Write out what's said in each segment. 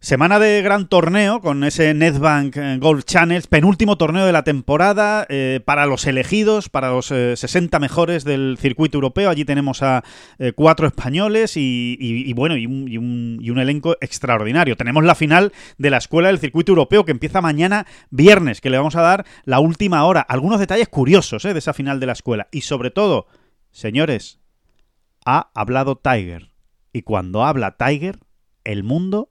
Semana de gran torneo con ese Netbank eh, Golf Channels, penúltimo torneo de la temporada eh, para los elegidos, para los 60 eh, mejores del circuito europeo. Allí tenemos a cuatro españoles y, bueno, y un, y un, elenco extraordinario. Tenemos la final de la Escuela del Circuito Europeo que empieza mañana viernes, que le vamos a dar la última hora. Algunos detalles curiosos de esa final de la escuela. Y sobre todo, señores, ha hablado Tiger. Y cuando habla Tiger, el mundo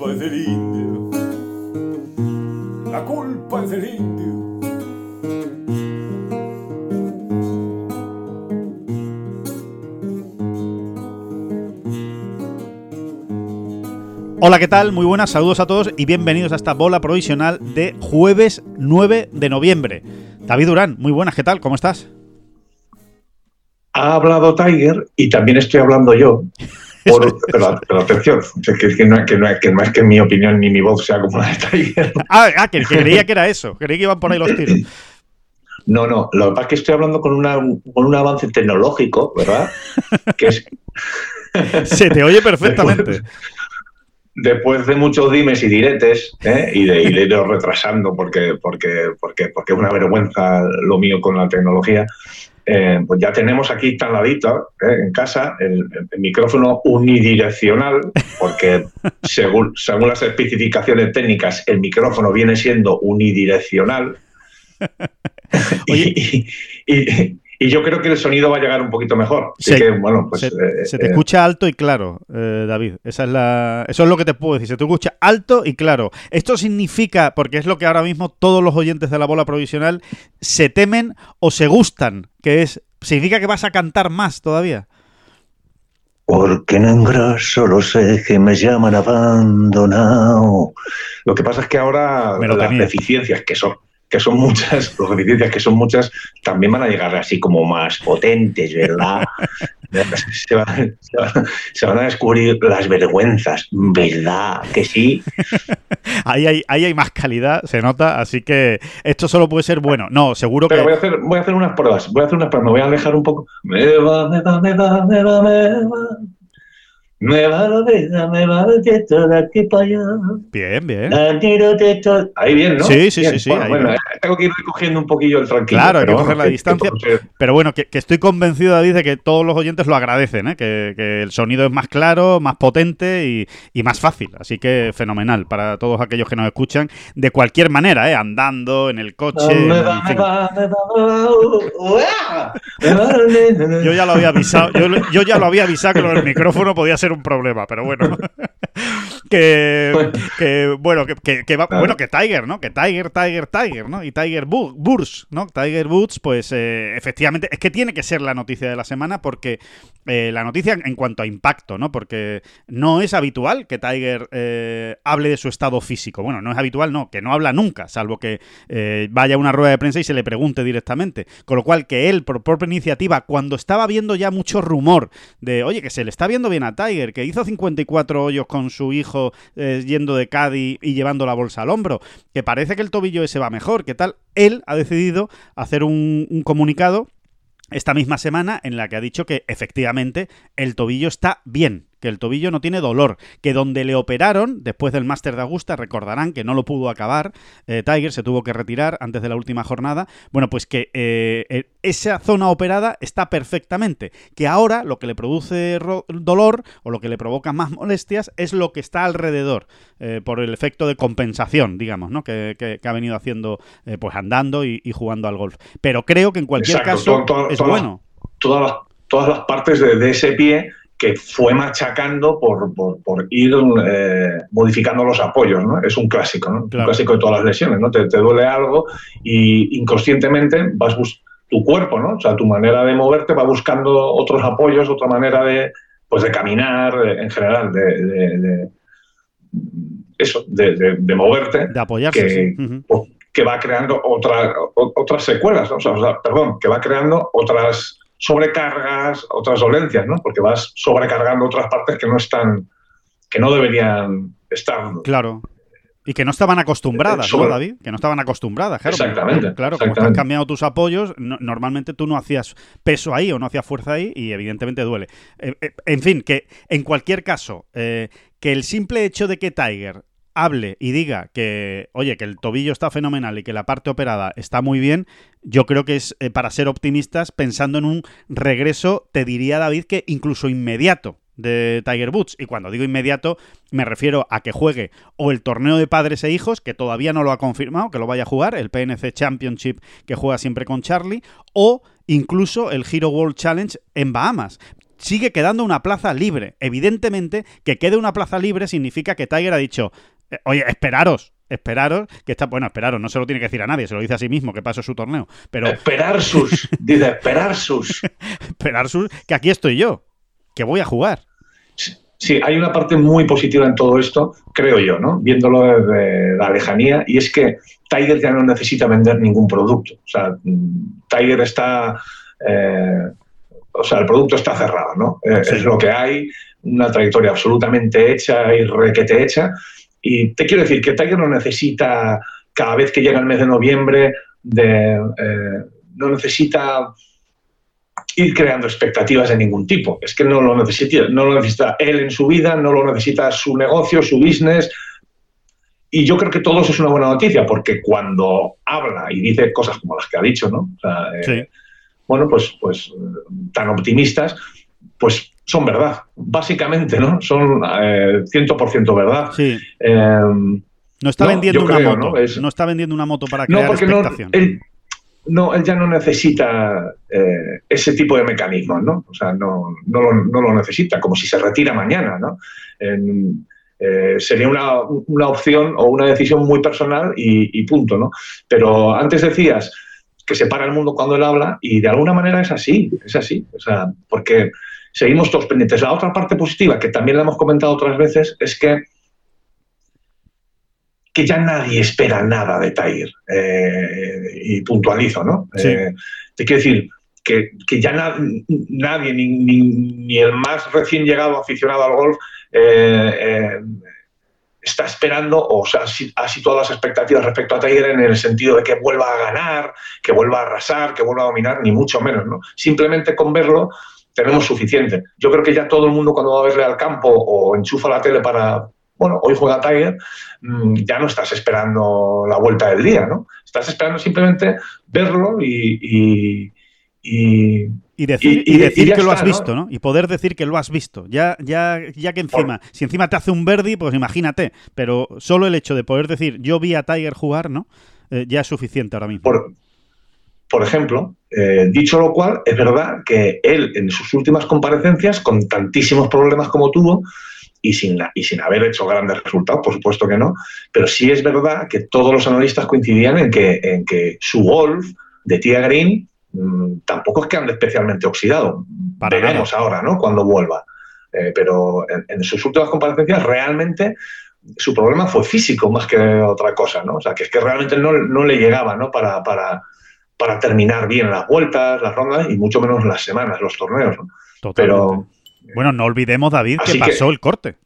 la culpa del indio la culpa es del indio. Hola, ¿qué tal? Muy buenas, saludos a todos y bienvenidos a esta bola provisional de jueves 9 de noviembre. David Durán, muy buenas, ¿qué tal? ¿Cómo estás? Ha hablado Tiger y también estoy hablando yo. Pero, atención, que, no, es que mi opinión ni mi voz sea como la de Tiger. Ah, ah que, creía que era eso, creía que iban por ahí los tiros. No, no, lo que pasa es que estoy hablando con, con un avance tecnológico, ¿verdad? Que es... Se te oye perfectamente. Después, de muchos dimes y diretes ¿eh? y de, ir retrasando porque, porque, porque, porque es una vergüenza lo mío con la tecnología, eh, pues ya tenemos aquí instaladito eh, en casa el, micrófono unidireccional, porque según, según las especificaciones técnicas, el micrófono viene siendo unidireccional. y, y yo creo que el sonido va a llegar un poquito mejor. Así se, que, bueno, pues, se, eh, te eh, escucha alto y claro, eh, David. Esa es la, eso es lo que te puedo decir. Se te escucha alto y claro. Esto significa, porque es lo que ahora mismo todos los oyentes de la bola provisional se temen o se gustan, que es, significa que vas a cantar más todavía. Porque en engraso los que me llaman abandonado. Lo que pasa es que ahora las deficiencias que son que son muchas, las deficiencias que son muchas, también van a llegar así como más potentes, ¿verdad? se, van, a descubrir las vergüenzas, ¿verdad? Que sí. ahí, hay, ahí hay más calidad, se nota, así que esto solo puede ser bueno. No, seguro Pero que. Voy a, hacer, voy a hacer unas pruebas, voy a hacer unas pruebas, me voy a alejar un poco. Me va, me va, me va, me va, me va. Me va la vida, me va de de aquí para allá. Bien, bien. Ahí bien, ¿no? Sí, sí, sí. sí bueno, tengo que ir recogiendo un poquillo el tranquilo. Claro, hay que coger la distancia. Pero bueno, que, estoy convencido, David, de que todos los oyentes lo agradecen, ¿eh? que, el sonido es más claro, más potente y, más fácil. Así que fenomenal para todos aquellos que nos escuchan de cualquier manera, ¿eh? andando, en el coche. Yo ya lo había avisado, yo, yo ya lo había avisado que el micrófono podía ser un problema, pero bueno. que, que, bueno, que, que, va, bueno, que Tiger, ¿no? Que Tiger, Tiger, Tiger, ¿no? Y Tiger Woods, ¿no? Tiger Woods, pues eh, efectivamente, es que tiene que ser la noticia de la semana porque eh, la noticia en cuanto a impacto, ¿no? Porque no es habitual que Tiger eh, hable de su estado físico. Bueno, no es habitual, no, que no habla nunca, salvo que vaya a una rueda de prensa y se le pregunte directamente. Con lo cual, que él, por propia iniciativa, cuando estaba viendo ya mucho rumor de, oye, que se le está viendo bien a Tiger, que hizo 54 hoyos con su hijo eh, yendo de Cádiz y llevando la bolsa al hombro, que parece que el tobillo ese va mejor, ¿qué tal? Él ha decidido hacer un comunicado esta misma semana en la que ha dicho que efectivamente el tobillo está bien, que el tobillo no tiene dolor, que donde le operaron después del Máster de Augusta, recordarán que no lo pudo acabar, eh, Tiger se tuvo que retirar antes de la última jornada, bueno, pues que eh, eh, esa zona operada está perfectamente, que ahora lo que le produce dolor o lo que le provoca más molestias es lo que está alrededor, por el efecto de compensación, digamos, ¿no? que, ha venido haciendo, pues andando y, jugando al golf. Pero creo que en cualquier caso es bueno. Todas las, todas las partes de ese pie que fue machacando por, por, ir eh, modificando los apoyos, ¿no? Es un clásico, ¿no? Un clásico de todas las lesiones, ¿no? Te, te duele algo y inconscientemente vas tu cuerpo, ¿no? O sea, tu manera de moverte va buscando otros apoyos, otra manera de, pues de caminar, en general, de, eso, de, moverte. De apoyarse. Que, que va creando otra, otras secuelas, ¿no? o sea, perdón, que va creando otras sobrecargas, otras dolencias, ¿no? Porque vas sobrecargando otras partes que no están, que no deberían estar. Claro. Y que no estaban acostumbradas, ¿no, David? Que no estaban acostumbradas, claro. Exactamente. Claro, como están cambiando tus apoyos, normalmente tú no hacías peso ahí o no hacías fuerza ahí y evidentemente duele. Eh, eh, en fin, que en cualquier caso, eh, que el simple hecho de que Tiger hable y diga que, oye, que el tobillo está fenomenal y que la parte operada está muy bien, yo creo que es eh, para ser optimistas pensando en un regreso, te diría David que incluso inmediato de Tiger Woods. Y cuando digo inmediato, me refiero a que juegue o el torneo de padres e hijos, que todavía no lo ha confirmado, que lo vaya a jugar, el PNC Championship que juega siempre con Charlie, o incluso el Hero World Challenge en Bahamas sigue quedando una plaza libre. Evidentemente, que quede una plaza libre significa que Tiger ha dicho, eh, oye, esperaros, esperaros, que está, bueno, esperaros, no se lo tiene que decir a nadie, se lo dice a sí mismo que pasó su torneo. Pero. Esperar sus, dice, esperar sus. esperar sus, que aquí estoy yo, que voy a jugar. Sí, hay una parte muy positiva en todo esto, creo yo, ¿no? Viéndolo desde la lejanía, y es que Tiger ya no necesita vender ningún producto. O sea, Tiger está. Eh, o sea, el producto está cerrado, ¿no? Eh, es lo que hay, una trayectoria absolutamente hecha y requete hecha y te quiero decir que Tiger no necesita, cada vez que llega el mes de noviembre, de, eh, no necesita ir creando expectativas de ningún tipo. Es que no lo necesita, no lo necesita él en su vida, no lo necesita su negocio, su business. Y yo creo que todo eso es una buena noticia, porque cuando habla y dice cosas como las que ha dicho, ¿no? Eh, bueno, pues, pues tan optimistas, pues son verdad, básicamente, ¿no? Son eh, 100% verdad. Sí. Em, no está vendiendo una moto. ¿no? está vendiendo una moto para crear expectación. No, él, ya no necesita eh, ese tipo de mecanismos, ¿no? O sea, no, no, lo, necesita, como si se retira mañana, ¿no? Eh, sería una, una, opción o una decisión muy personal y, y, punto, ¿no? Pero antes decías que se para el mundo cuando él habla y de alguna manera es así, es así. O sea, porque seguimos todos pendientes. La otra parte positiva, que también la hemos comentado otras veces, es que, que ya nadie espera nada de Tiger. Eh, y puntualizo, ¿no? Eh, te quiero decir que, ya nadie, ni, el más recién llegado aficionado al golf, eh, está esperando o sea, ha situado las expectativas respecto a Tiger en el sentido de que vuelva a ganar, que vuelva a arrasar, que vuelva a dominar, ni mucho menos. ¿no? Simplemente con verlo tenemos suficiente. Yo creo que ya todo el mundo cuando va a verle al campo o enchufa la tele para, bueno, hoy juega Tiger, mm, ya no estás esperando la vuelta del día, ¿no? Estás esperando simplemente verlo y... y, decir, y, decir que lo has visto, ¿no? Y poder decir que lo has visto. Ya, ya, ya que encima, si encima te hace un verdi, pues imagínate. Pero solo el hecho de poder decir yo vi a Tiger jugar, ¿no? Eh, ya es suficiente ahora mismo. Por, por ejemplo, eh, dicho lo cual, es verdad que él en sus últimas comparecencias, con tantísimos problemas como tuvo, y sin, y sin haber hecho grandes resultados, por supuesto que no, pero sí es verdad que todos los analistas coincidían en que, en que su golf de Tia Green tampoco es que ande especialmente oxidado. Veremos ahora, ¿no? Cuando vuelva. Eh, pero en, sus últimas comparecencias realmente su problema fue físico más que otra cosa, ¿no? O sea, que es que realmente no, no le llegaba, ¿no? Para, para, para terminar bien las vueltas, las rondas y mucho menos las semanas, los torneos. Pero, bueno, no olvidemos, David, que pasó el corte.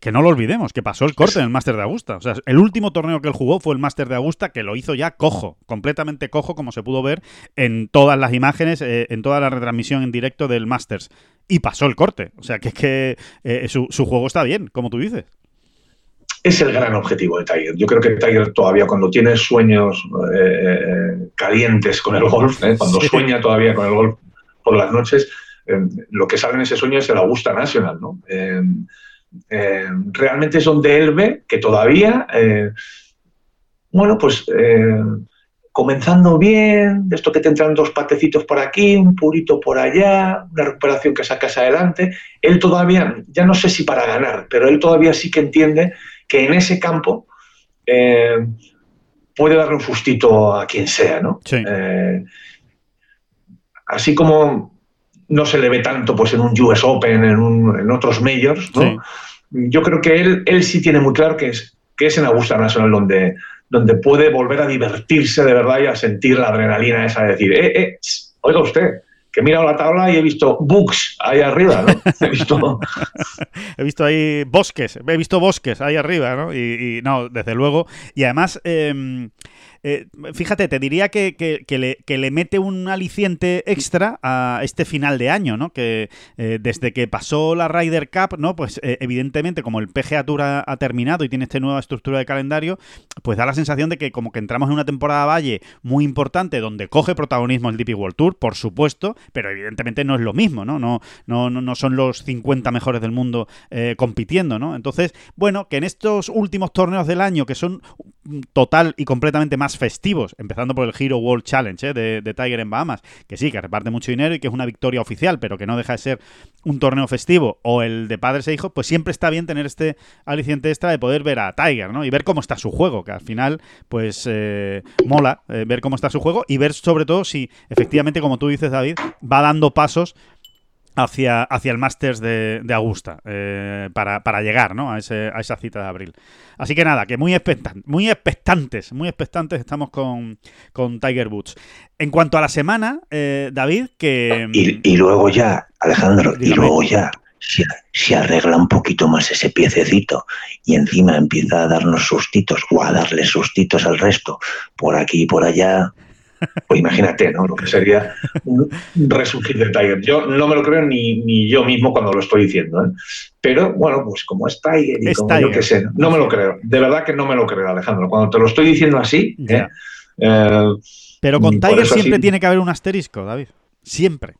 Que no lo olvidemos, que pasó el corte en el Máster de Augusta. O sea, el último torneo que él jugó fue el Máster de Augusta, que lo hizo ya cojo, completamente cojo, como se pudo ver en todas las imágenes, eh, en toda la retransmisión en directo del Masters. Y pasó el corte. O sea, que es que eh, su, su juego está bien, como tú dices es el gran objetivo de Tiger. Yo creo que Tiger todavía cuando tiene sueños eh, calientes con el golf, cuando sueña todavía con el golf por las noches, lo que sale en ese sueño es el Augusta National. ¿no? Realmente es donde él ve que todavía, bueno, pues comenzando bien, de esto que te entran dos patecitos por aquí, un purito por allá, una recuperación que sacas adelante. Él todavía, ya no sé si para ganar, pero él todavía sí que entiende que en ese campo eh, puede darle un sustito a quien sea, ¿no? Eh, así como no se le ve tanto pues, en un US Open, en, otros majors, yo creo que él, él sí tiene muy claro que es, que es en Augusta Nacional donde, donde puede volver a divertirse de verdad y a sentir la adrenalina esa de decir, eh, eh, oiga usted, que he mirado la tabla y he visto books ahí arriba, ¿no? He visto... he visto ahí bosques, he visto bosques ahí arriba, ¿no? Y, no, desde luego. Y además... Em, eh, fíjate, te diría que, le, mete un aliciente extra a este final de año, ¿no? Que eh, desde que pasó la Ryder Cup, ¿no? Pues eh, evidentemente, como el PGA Tour ha, terminado y tiene esta nueva estructura de calendario, pues da la sensación de que como que entramos en una temporada valle muy importante donde coge protagonismo el DP World Tour, por supuesto, pero evidentemente no es lo mismo, ¿no? No, no, no son los 50 mejores del mundo compitiendo, ¿no? Entonces, bueno, que en estos últimos torneos del año, que son total y completamente más festivos, empezando por el Hero World Challenge ¿eh? de, Tiger en Bahamas, que sí, que reparte mucho dinero y que es una victoria oficial, pero que no deja de ser un torneo festivo, o el de padres e hijos, pues siempre está bien tener este aliciente extra de poder ver a Tiger, ¿no? Y ver cómo está su juego, que al final, pues eh, mola eh, ver cómo está su juego y ver sobre todo si efectivamente, como tú dices, David, va dando pasos hacia, hacia el Masters de, Augusta eh, para, llegar ¿no? a, ese, a, esa cita de abril. Así que nada, que muy, expectantes, muy expectantes, muy expectantes estamos con, Tiger Woods. En cuanto a la semana, eh, David, que... Y, luego ya, Alejandro, y luego ya se, arregla un poquito más ese piececito y encima empieza a darnos sustitos o a darle sustitos al resto por aquí y por allá, pues imagínate, ¿no? Lo que sería un resurgir de Tiger. Yo no me lo creo ni, ni yo mismo cuando lo estoy diciendo, ¿eh? Pero bueno, pues como es Tiger y como yo que sé, no me lo creo. De verdad que no me lo creo, Alejandro. Cuando te lo estoy diciendo así, ¿eh? Eh, Pero con Tiger siempre tiene que haber un asterisco, David. Siempre.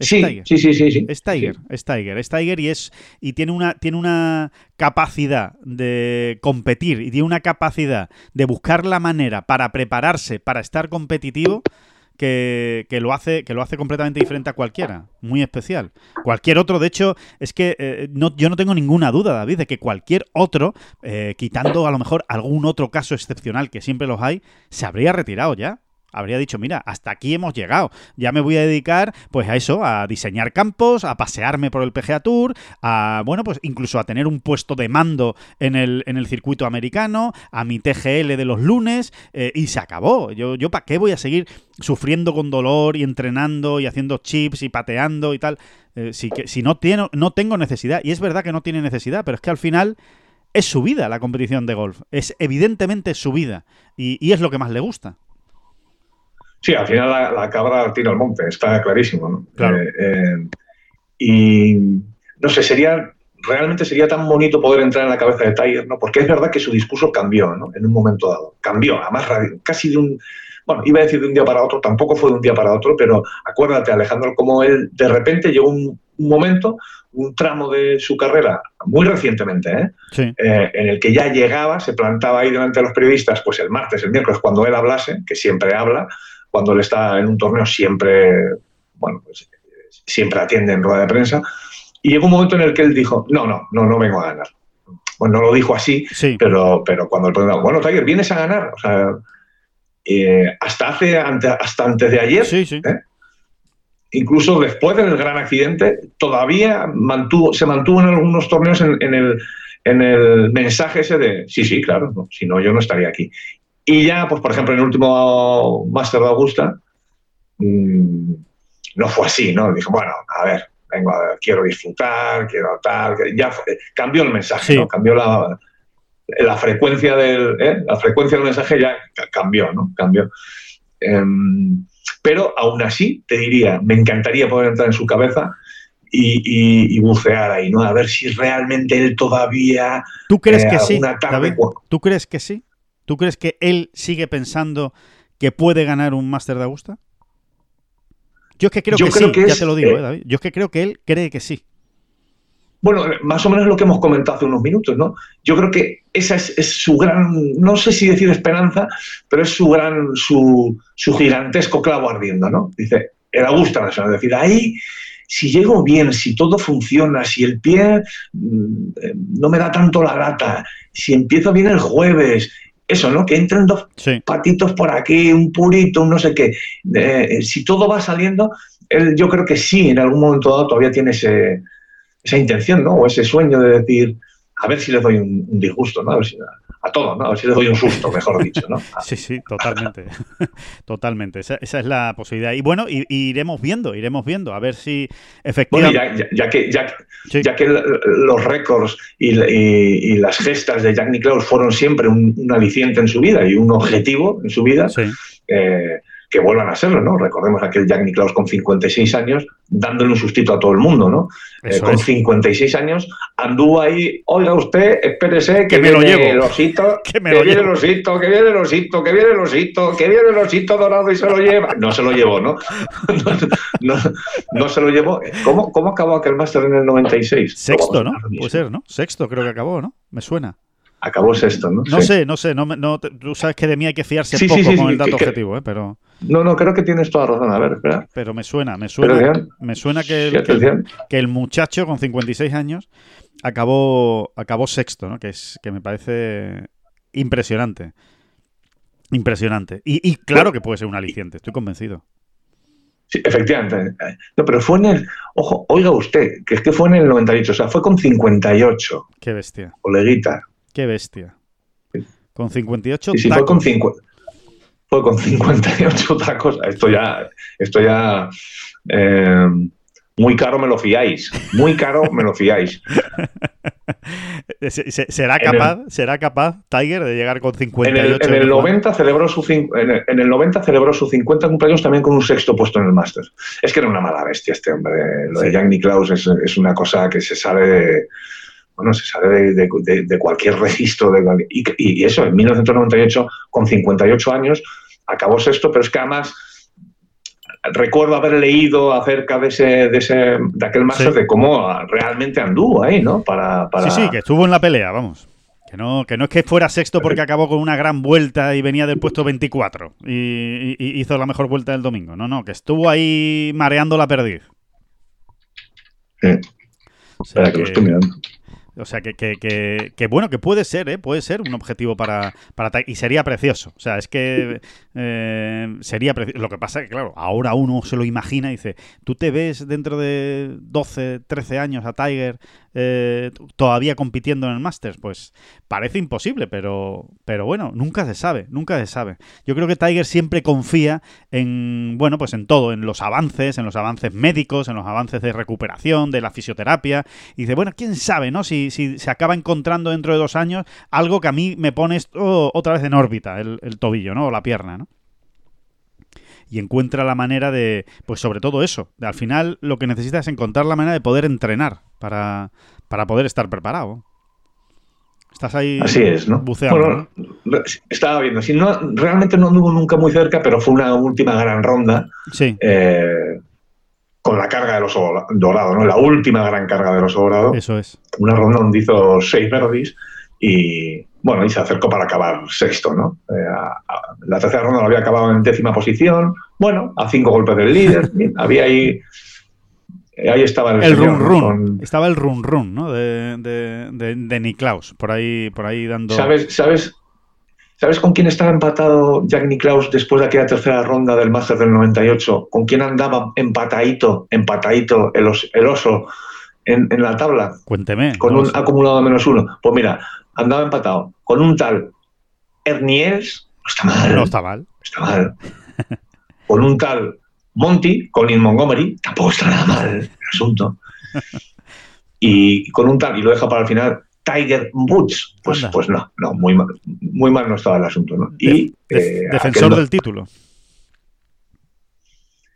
Sí, sí, sí, sí, Es Tiger, es Tiger, es Tiger y es y tiene una tiene una capacidad de competir y tiene una capacidad de buscar la manera para prepararse para estar competitivo que, lo hace que lo hace completamente diferente a cualquiera, muy especial. Cualquier otro, de hecho, es que eh, no, yo no tengo ninguna duda, David, de que cualquier otro, eh, quitando a lo mejor algún otro caso excepcional que siempre los hay, se habría retirado ya habría dicho, mira, hasta aquí hemos llegado. Ya me voy a dedicar, pues, a eso, a diseñar campos, a pasearme por el PGA Tour, a, bueno, pues incluso a tener un puesto de mando en el, en el circuito americano, a mi TGL de los lunes, eh, y se acabó. Yo, yo ¿para qué voy a seguir sufriendo con dolor y entrenando y haciendo chips y pateando y tal? Eh, si, que, si no, tiene, no tengo necesidad. Y es verdad que no tiene necesidad, pero es que al final es su vida la competición de golf. Es evidentemente su vida. y es lo que más le gusta. Sí, al final la, cabra tira al monte, está clarísimo. ¿no? Claro. Eh, eh, y no sé, sería realmente sería tan bonito poder entrar en la cabeza de Tiger, ¿no? Porque es verdad que su discurso cambió, ¿no? En un momento dado. Cambió, además casi de un. Bueno, iba a decir de un día para otro, tampoco fue de un día para otro, pero acuérdate, Alejandro, como él de repente llegó un, momento, un tramo de su carrera, muy recientemente, ¿eh? ¿eh? en el que ya llegaba, se plantaba ahí delante de los periodistas, pues el martes, el miércoles, cuando él hablase, que siempre habla, cuando él está en un torneo siempre, bueno, pues, siempre atiende en rueda de prensa. Y llegó un momento en el que él dijo, no, no, no, no vengo a ganar. Bueno, no lo dijo así, pero, pero cuando el problema, bueno, Tiger, vienes a ganar. O sea, eh, hasta, hace, hasta antes de ayer, ¿eh? incluso después del gran accidente, todavía mantuvo, se mantuvo en algunos torneos en, el, en el mensaje ese de, sí, sí, claro, si no, yo no estaría aquí. Y ya, pues por ejemplo, en el último Master de Augusta, mm, no fue así, ¿no? Dijo, bueno, a ver, vengo a, quiero disfrutar, quiero tal, ya cambió el mensaje, ¿no? Cambió la, la frecuencia del ¿eh? la frecuencia del mensaje ya cambió, ¿no? Cambió. Em, pero aún así, te diría, me encantaría poder entrar en su cabeza y, bucear ahí, ¿no? A ver si realmente él todavía. ¿Tú crees que eh, sí? ¿Tú crees que sí? ¿Tú crees que él sigue pensando que puede ganar un Master de Augusta? Yo es que creo que sí, ya te lo digo, eh, David. Yo es que creo que él cree que sí. bueno, más o menos lo que hemos comentado hace unos minutos, ¿no? Yo creo que esa es, es su gran, no sé si decir esperanza, pero es su gran, su, su gigantesco clavo ardiendo, ¿no? Dice, el Augusta Nacional, es decir, ahí si llego bien, si todo funciona, si el pie mm, eh, no me da tanto la gata, si empiezo bien el jueves, eso, ¿no? Que entren dos Sí. patitos por aquí, un purito, un no sé qué. Eh, si todo va saliendo, él yo creo que sí, en algún momento dado todavía tiene ese, esa intención, ¿no? O ese sueño de decir, a ver si le doy un, un disgusto, ¿no? A, ver si- a todo, ¿no? A ver si le doy un susto, mejor dicho, ¿no? Sí, sí, totalmente. totalmente. Esa, esa es la posibilidad. Y bueno, y, y iremos viendo, iremos viendo, a ver si Bueno, efectivamente. ya, ya- ya que, ya, Sí. ya que los récords y, y- y las gestas de Jack Nicklaus fueron siempre un, un aliciente en su vida y un objetivo en su vida, Sí. eh, que vuelvan a serlo, ¿no? Recordemos aquel Jack Nicklaus con 56 años dándole un sustito a todo el mundo, ¿no? Eh, con es. 56 años anduvo ahí, oiga usted, espérese que, Que me lo llevo. el osito, Que que, me lo viene llevo. el osito, que viene el osito, que viene el osito, que viene el osito dorado y se lo lleva. No se lo llevó, ¿no? no, no- no se lo llevó. ¿Cómo, cómo acabó aquel máster en el 96? Sexto, ¿no? Puede ser, ¿no? Sexto creo que acabó, ¿no? Me suena. Acabó sexto, ¿no? No Sí. sé, no sé. No, me- no, tú sabes que de mí hay que fiarse Sí, poco sí, con el dato que- que- objetivo, ¿eh? Pero, No, no, creo que tienes toda razón. A ver, espera. pero me suena, me suena. Me suena que el, que que el muchacho con 56 años acabó, acabó sexto, ¿no? Que, es, que me parece impresionante. Impresionante. Y, y claro que puede ser un aliciente, estoy convencido. Sí, efectivamente. No, pero fue en el. Ojo, oiga usted, que es que fue en el 98, o sea, fue con 58, Qué bestia, coleguita. qué bestia. Con 58 Sí, sí, fue tacos. con 50. Fue con 58 otra cosa. Esto ya, esto ya eh, muy caro me lo fiáis. Muy caro me lo fiáis. Eh, se- se- ¿Será En el- capaz, será capaz Tiger de llegar con En 58 el, en el años? 90 celebró su en el, en el 90 celebró su 50 cumpleaños también con un sexto puesto en el máster. Es que era una mala bestia este hombre. Lo de. Jack Nicklaus es, es una cosa que se sale bueno, se sale de, de- de- de cualquier registro. De, y, y eso, en 1998, con 58 años, acabó sexto, pero es que además recuerdo haber leído acerca de ese, de ese, de aquel máster, Sí. de cómo realmente anduvo ahí, ¿no? Para, para... Sí, sí, que estuvo en la pelea, vamos. Que no, que no es que fuera sexto porque acabó con una gran vuelta y venía del puesto 24 y, y- y hizo la mejor vuelta del domingo. No, no, que estuvo ahí mareando la perdiz. Sí. Espera, que lo que- estoy mirando. O sea, que, que- que- bueno, que puede ser, ¿eh? Puede ser un objetivo para, para Y sería precioso. O sea, es que eh, sería precioso. Lo que pasa es que, claro, ahora uno se lo imagina y dice, ¿tú te ves dentro de 12, 13 años a Tiger eh, todavía compitiendo en el Masters? Pues parece imposible, pero, pero bueno, nunca se sabe, nunca se sabe. Yo creo que Tiger siempre confía en, bueno, pues en todo, en los avances, en los avances médicos, en los avances de recuperación, de la fisioterapia. Y dice, bueno, quién sabe, ¿no? Si, si se acaba encontrando dentro de dos años algo que a mí me pone esto otra vez en órbita, el, el tobillo, ¿no? O la pierna, ¿no? Y encuentra la manera de, pues sobre todo eso. Al final lo que necesita es encontrar la manera de poder entrenar para, para poder estar preparado. Estás ahí Así es, ¿no? buceando. Bueno, estaba viendo. Si no, realmente no anduvo nunca muy cerca, pero fue una última gran ronda. Sí, eh, con la carga del oso dorado, ¿no? La última gran carga del oso dorado. eso es. Una ronda donde hizo seis birdies y, bueno, y se acercó para acabar sexto, ¿no? Eh, a- a- la tercera ronda lo había acabado en décima posición. Bueno, a cinco golpes del líder. Bien, había ahí. eh, Ahí estaba el, El señor, run run. Con- Estaba el run run, ¿no? De, de, de, de Niklaus. Por ahí, por ahí dando. ¿Sabes, sabes, ¿Sabes con quién estaba empatado Jack Nicklaus después de aquella tercera ronda del Máster del 98? ¿Con quién andaba empatadito, empatadito el, os- el oso en, en la tabla? Cuénteme. Con un acumulado de menos uno. Pues mira, andaba empatado con un tal Erniels, no está mal, No está mal. está mal. Con un tal Monty, Colin Montgomery, tampoco está nada mal el asunto. Y con un tal, y lo deja para el final, Tiger Woods. Pues, Anda. pues no, no, muy mal, muy mal no estaba el asunto. ¿no? Y, De- eh, defensor del título.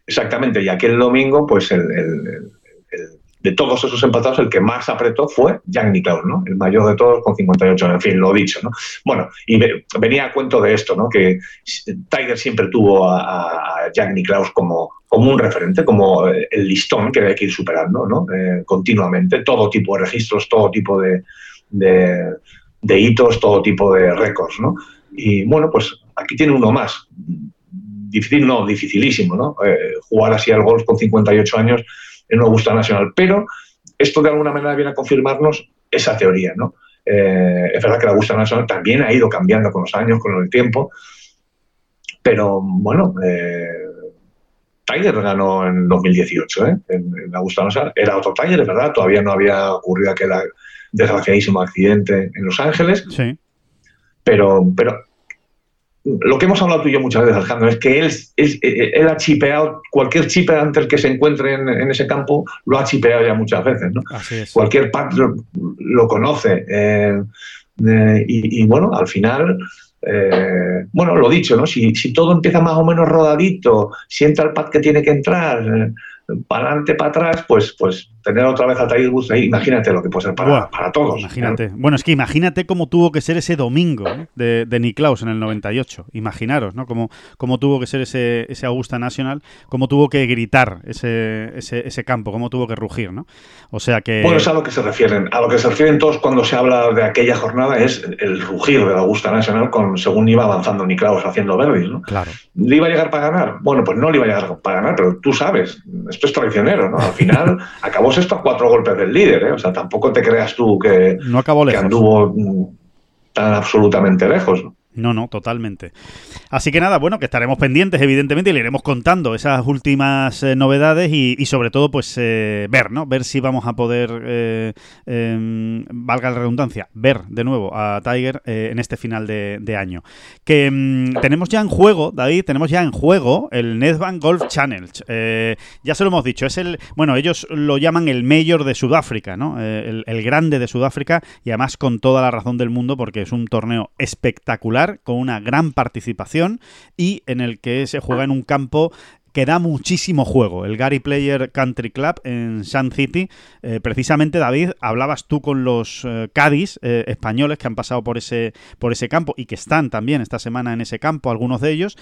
Exactamente, y aquel domingo, pues el, el- el- el- de todos esos empatados, el que más apretó fue Jan Nicklaus, ¿no? El mayor de todos con 58, en fin, lo dicho, ¿no? Bueno, y venía a cuento de esto, ¿no? Que Tiger siempre tuvo a, Jack Nicklaus como, como un referente, como el listón que hay que ir superando, ¿no? Eh, continuamente, todo tipo de registros, todo tipo de, de, hitos, todo tipo de récords, ¿no? Y bueno, pues aquí tiene uno más. Difícil, no, dificilísimo, ¿no? Eh, jugar así al golf con 58 años en Augusta Nacional. Pero esto de alguna manera viene a confirmarnos esa teoría, ¿no? Eh, es verdad que la Augusta Nacional también ha ido cambiando con los años, con el tiempo, pero bueno, eh, Tiger ganó en 2018, ¿eh? en, en Augusta Nacional. Era otro Tiger, es verdad, todavía no había ocurrido aquel desgraciadísimo accidente en Los Ángeles. Sí. Pero, pero lo que hemos hablado tú y yo muchas veces, Alejandro, es que él, él, ha chipeado, cualquier chip antes que se encuentre en, ese campo, lo ha chipeado ya muchas veces, ¿no? Cualquier pack lo, conoce. Eh, eh, y, bueno, al final, eh, bueno, lo dicho, ¿no? Si, si, todo empieza más o menos rodadito, si entra el pad que tiene que entrar, para adelante, para atrás, pues, pues tener otra vez a Woods ahí, imagínate lo que puede ser para, todos. Imagínate. Bueno, es que imagínate cómo tuvo que ser ese domingo de, de Niklaus en el 98. Imaginaros, ¿no? Cómo, cómo tuvo que ser ese, ese Augusta National, cómo tuvo que gritar ese, ese, ese, campo, cómo tuvo que rugir, ¿no? O sea que... Bueno, es a lo que se refieren. A lo que se refieren todos cuando se habla de aquella jornada es el rugir de la Augusta National con, según iba avanzando Niklaus haciendo verdes, ¿no? Claro. ¿Le iba a llegar para ganar? Bueno, pues no le iba a llegar para ganar, pero tú sabes, esto es traicionero, ¿no? Al final acabó estos cuatro golpes del líder, ¿eh? O sea, tampoco te creas tú que, no acabó que anduvo tan absolutamente lejos. No, no, totalmente. Así que nada, bueno, que estaremos pendientes, evidentemente, y le iremos contando esas últimas eh, novedades y, sobre todo, pues, eh, ver, ¿no? Ver si vamos a poder, eh, em, valga la redundancia, ver de nuevo a Tiger en este final de, año. Que em, tenemos ya en juego, David, tenemos ya en juego el Netbank Golf Channel. ya se lo hemos dicho, es el, bueno, ellos lo llaman el Mayor de Sudáfrica, ¿no? El, el grande de Sudáfrica y además con toda la razón del mundo porque es un torneo espectacular con una gran participación y en el que se juega en un campo que da muchísimo juego, el Gary Player Country Club en Sun City. Eh, precisamente, David, hablabas tú con los eh, Cádiz eh, españoles que han pasado por ese, por ese campo y que están también esta semana en ese campo, algunos de ellos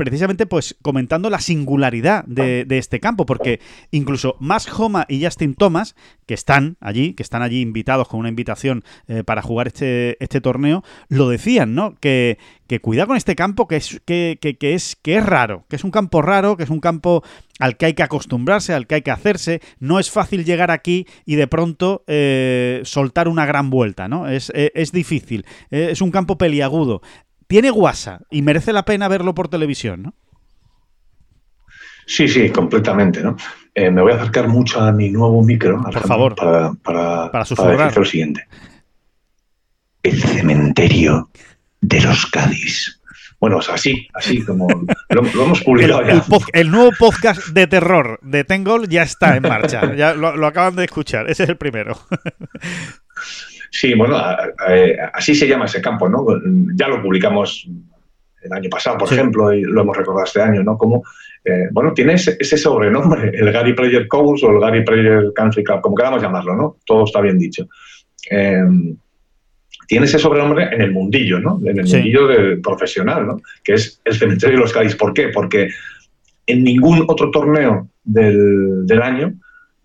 precisamente pues comentando la singularidad de, este campo, porque incluso Max Homa y Justin Thomas, que están allí, que están allí invitados con una invitación eh, para jugar este, este torneo, lo decían, ¿no? Que, que cuida con este campo que es, que, es, raro, que es un campo raro, que es un campo al que hay que acostumbrarse, al que hay que hacerse. No es fácil llegar aquí y de pronto eh, soltar una gran vuelta, ¿no? Es, eh, es difícil. es un campo peliagudo tiene guasa y merece la pena verlo por televisión, ¿no? Sí, sí, completamente, ¿no? Eh, me voy a acercar mucho a mi nuevo micro. Por favor. Para, para, para, lo siguiente. El cementerio de los Cádiz. Bueno, o sea, así, así como lo, hemos publicado el, ya. El, nuevo podcast de terror de Tengol ya está en marcha. Ya lo, lo acaban de escuchar. Ese es el primero. Sí, bueno, así se llama ese campo, ¿no? Ya lo publicamos el año pasado, por ejemplo, y lo hemos recordado este año, ¿no? Como, eh, bueno, tiene ese, sobrenombre, el Gary Player Course o el Gary Player Country Club, como queramos llamarlo, ¿no? Todo está bien dicho. Em, tiene ese sobrenombre en el mundillo, ¿no? En el mundillo profesional, ¿no? Que es el cementerio de los Cádiz. ¿Por qué? Porque en ningún otro torneo del, del año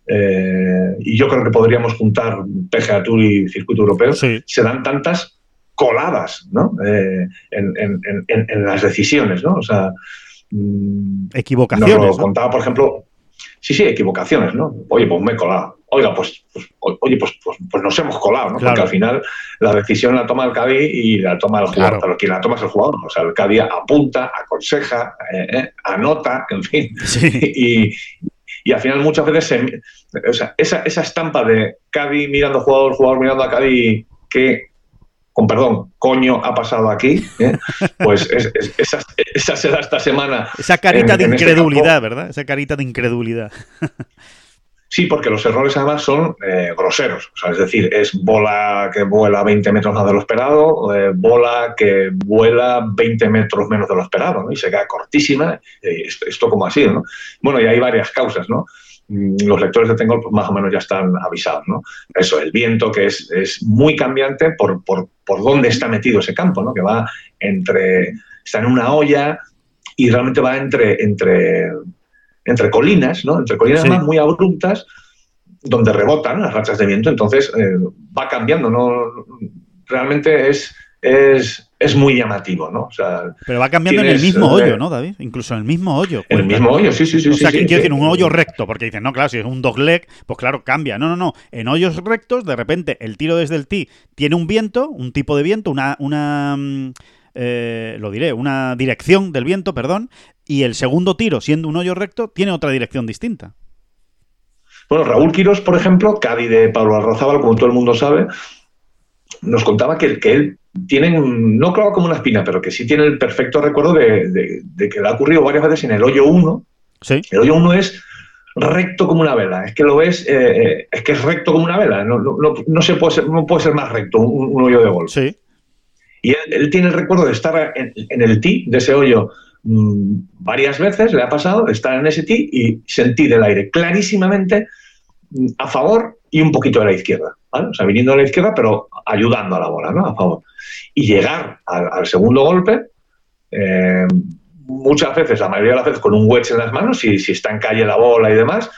eh, y yo creo que podríamos juntar PGA Tour y Circuito Europeo, se dan tantas coladas ¿no? Eh, en, las decisiones, ¿no? O sea, mm, equivocaciones. Nos lo contaba, por ejemplo, sí, sí, equivocaciones, ¿no? Oye, pues me he colado. Oiga, pues, pues oye, pues, pues, pues, nos hemos colado, ¿no? Porque al final la decisión la toma el Cádiz y la toma el jugador, pero quien la toma es el jugador. O sea, el Cádiz apunta, aconseja, eh, anota, en fin. Y, y al final muchas veces o sea, esa, esa, estampa de Cádiz mirando jugador, jugador mirando a Cádiz, que, con perdón, coño ha pasado aquí, ¿eh? pues esa, esa, será esta semana. Esa carita de incredulidad, ¿verdad? Esa carita de incredulidad. Sí, porque los errores además son eh, groseros. O sea, es decir, es bola que vuela 20 metros más de lo esperado, eh, bola que vuela 20 metros menos de lo esperado, ¿no? Y se queda cortísima. esto, como así, ¿no? Bueno, y hay varias causas, ¿no? mm, los lectores de Tengol pues, más o menos ya están avisados, ¿no? Eso, el viento que es, es muy cambiante por, por, por, dónde está metido ese campo, ¿no? Que va entre, está en una olla y realmente va entre, entre, entre colinas, ¿no? Entre colinas Sí. más muy abruptas donde rebotan las rachas de viento, entonces eh, va cambiando, ¿no? Realmente es, es, es muy llamativo, ¿no? O sea, Pero va cambiando en el mismo eh, hoyo, ¿no, David? Incluso en el mismo hoyo. en el mismo hoyo, sí, sí, sí. O sea, sí, que sí, quiero decir, un hoyo recto, porque dicen, no, claro, si es un dogleg, pues claro, cambia. No, no, no. En hoyos rectos, de repente, el tiro desde el tee tiene un viento, un tipo de viento, una, una mm, eh, lo diré, una dirección del viento, perdón, y el segundo tiro, siendo un hoyo recto, tiene otra dirección distinta. Bueno, Raúl Quirós, por ejemplo, Cádiz de Pablo Arrazábal, como todo el mundo sabe, nos contaba que, que él tiene, un- no clava como una espina, pero que sí tiene el perfecto recuerdo de, de- de que le ha ocurrido varias veces en el hoyo 1. Sí, El hoyo 1 es recto como una vela, es que lo ves, eh, eh, es que es recto como una vela, no, no, no- no se puede ser, no puede ser más recto un, un hoyo de golf. sí. Y él, tiene el recuerdo de estar en, el tee de ese hoyo mm, varias veces, le ha pasado, estar en ese tee y sentir el aire clarísimamente mm, a favor y un poquito de la izquierda. ¿vale? O sea, viniendo de la izquierda, pero ayudando a la bola, ¿no? A favor. Y llegar al, segundo golpe, eh, muchas veces, la mayoría de las veces, con un wedge en las manos, si, si está en calle la bola y demás,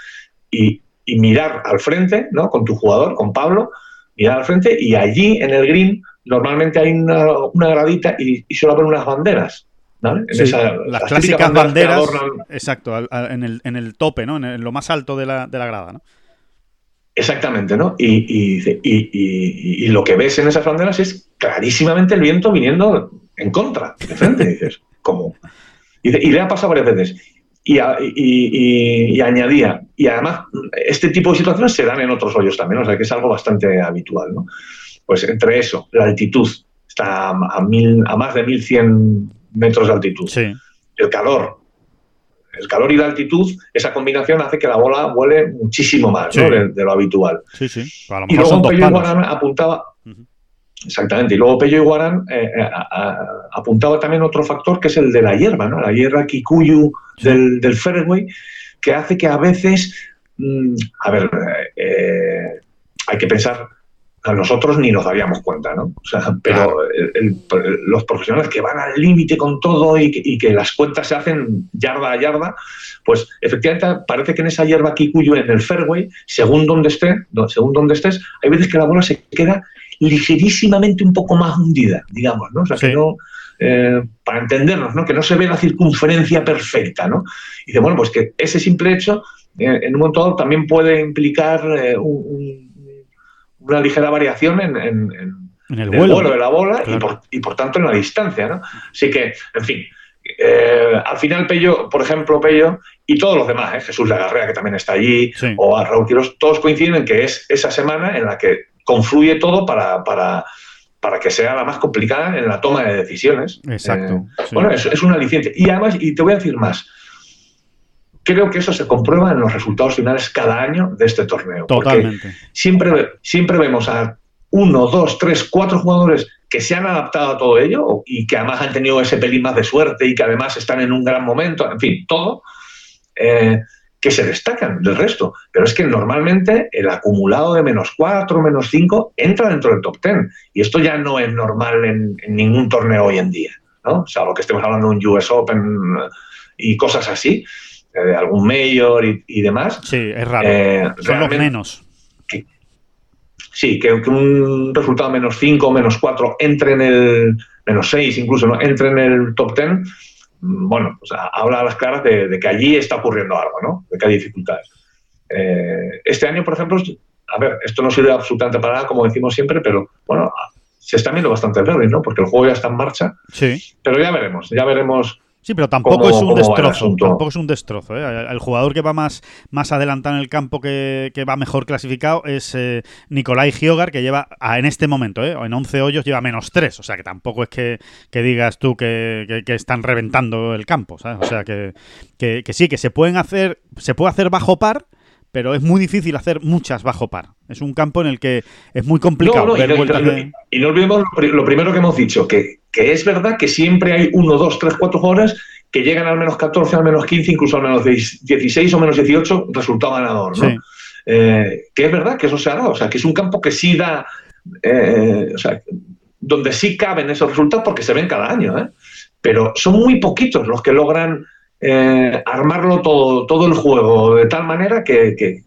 y mirar al frente, ¿no? Con tu jugador, con Pablo, mirar al frente y allí en el green normalmente hay una, una gradita y, y suele haber unas banderas. ¿vale? En Sí, esa- las, clásicas banderas, adornan- exacto, al- al- en, el, en el tope, ¿no? En, el- en lo más alto de la, de la grada, ¿no? Exactamente, ¿no? Y, y y- y- lo que ves en esas banderas es clarísimamente el viento viniendo en contra, de frente. dices, dice- y le ha pasado varias veces. Y, a- y- y- y añadía, y además, este tipo de situaciones se dan en otros hoyos también, o sea que es algo bastante habitual, ¿no? Pues entre eso, la altitud, está a, mil, a más de 1100 metros de altitud Sí, el calor. El calor y la altitud, esa combinación hace que la bola vuele muchísimo más Sí. ¿no? de, de lo habitual. sí, sí. A lo Y luego son dos apuntaba. Exactamente, y luego Pello Iguarán eh, eh, apuntaba también otro factor que es el de la hierba, ¿no? la hierba Kikuyu del, del fairway, que hace que a veces, mm, a ver, eh, hay que pensar, a nosotros ni nos daríamos cuenta, ¿no? O sea, pero el- el- los profesionales que van al límite con todo y que, y que las cuentas se hacen yarda a yarda, pues efectivamente parece que en esa hierba Kikuyu en el fairway, según donde esté, según donde estés, hay veces que la bola se queda ligerísimamente un poco más hundida, digamos, ¿no? O sea, Sí. que no, eh, para entendernos, ¿no? Que no se ve la circunferencia perfecta, ¿no? Y dice, bueno, pues que ese simple hecho, eh, en un momento dado, también puede implicar eh, un- un- una ligera variación en, en- en- En el vuelo. vuelo de la bola y, por, y por tanto en la distancia, ¿no? Así que, en fin, eh, al final Pello, por ejemplo, Pello y todos los demás, ¿eh? Jesús Lagarrea, que también está allí, Sí. o a Raúl Quiroz, todos coinciden en que es esa semana en la que confluye todo para, para, para que sea la más complicada en la toma de decisiones. Exacto. Eh, sí. Bueno, es, es un aliciente. Y además, y te voy a decir más, creo que eso se comprueba en los resultados finales cada año de este torneo. porque Totalmente. siempre, siempre vemos a uno, dos, tres, cuatro jugadores que se han adaptado a todo ello y que además han tenido ese pelín más de suerte y que además están en un gran momento, en fin, todo, eh, que se destacan del resto. Pero es que normalmente el acumulado de menos cuatro, menos cinco entra dentro del top ten. Y esto ya no es normal en, en ningún torneo hoy en día. ¿no? O sea, lo que estemos hablando de un US Open y cosas así, eh, algún mayor y, y demás. Sí, es raro. eh, Son los menos. Sí, que, que un resultado menos 5 menos 4 entre en el. menos 6 incluso, ¿no? entre en el top 10, mm, bueno, pues habla a las claras de, de que allí está ocurriendo algo, ¿no? De que hay dificultades. Eh, este año, por ejemplo, a ver, esto no sirve absolutamente para nada, como decimos siempre, pero bueno, se está viendo bastante verde, ¿no? Porque el juego ya está en marcha, Sí. pero ya veremos, ya veremos. Sí, pero tampoco ¿Cómo- es un destrozo. Tampoco es un destrozo. ¿eh? El jugador que va más, más adelantado en el campo, que, que va mejor clasificado, es eh, Nicolai Giogar, que lleva a- en este momento, ¿eh? en 11 hoyos, lleva menos 3. O sea que tampoco es que, que digas tú que, que- que están reventando el campo. ¿sabes? O sea que, que, que sí, que se pueden hacer, se puede hacer bajo par. Pero es muy difícil hacer muchas bajo par. Es un campo en el que es muy complicado No, no, y, ver no, y no- de- y no olvidemos lo, pri- lo primero que hemos dicho, que, que es verdad que siempre hay uno, dos, tres, cuatro jugadores que llegan al menos 14, al menos 15, incluso al menos 16 o menos 18, resultado ganador, ¿no? Eh, que es verdad que eso se ha dado, o sea, que es un campo que sí da, eh, o sea, donde sí caben esos resultados porque se ven cada año, ¿eh? pero son muy poquitos los que logran eh, armarlo todo, todo el juego de tal manera que, que,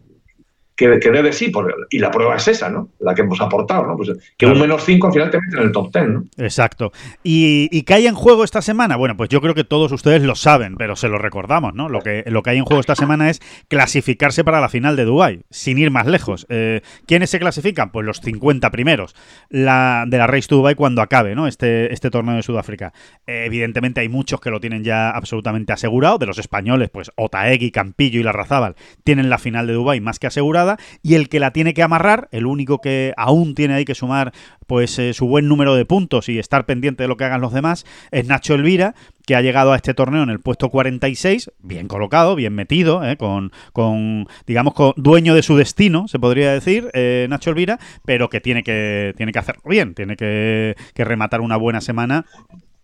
debe sí, y la prueba es esa, ¿no? La que hemos aportado, ¿no? Pues que un menos 5 al final te mete en el top 10, ¿no? Exacto. ¿Y, ¿Y qué hay en juego esta semana? Bueno, pues yo creo que todos ustedes lo saben, pero se lo recordamos, ¿no? Lo que, lo que hay en juego esta semana es clasificarse para la final de Dubai sin ir más lejos. Eh, ¿Quiénes se clasifican? Pues los 50 primeros la, de la Race to Dubai cuando acabe, ¿no? Este, este torneo de Sudáfrica. Eh, evidentemente hay muchos que lo tienen ya absolutamente asegurado. De los españoles, pues Otaegui, Campillo y Larrazábal tienen la final de Dubai más que asegurada y el que la tiene que amarrar, el único que aún tiene ahí que sumar pues eh, su buen número de puntos y estar pendiente de lo que hagan los demás, es Nacho Elvira, que ha llegado a este torneo en el puesto 46, bien colocado, bien metido, eh, con, con, digamos, con dueño de su destino, se podría decir, eh, Nacho Elvira, pero que tiene que, tiene que hacerlo bien, tiene que, que rematar una buena semana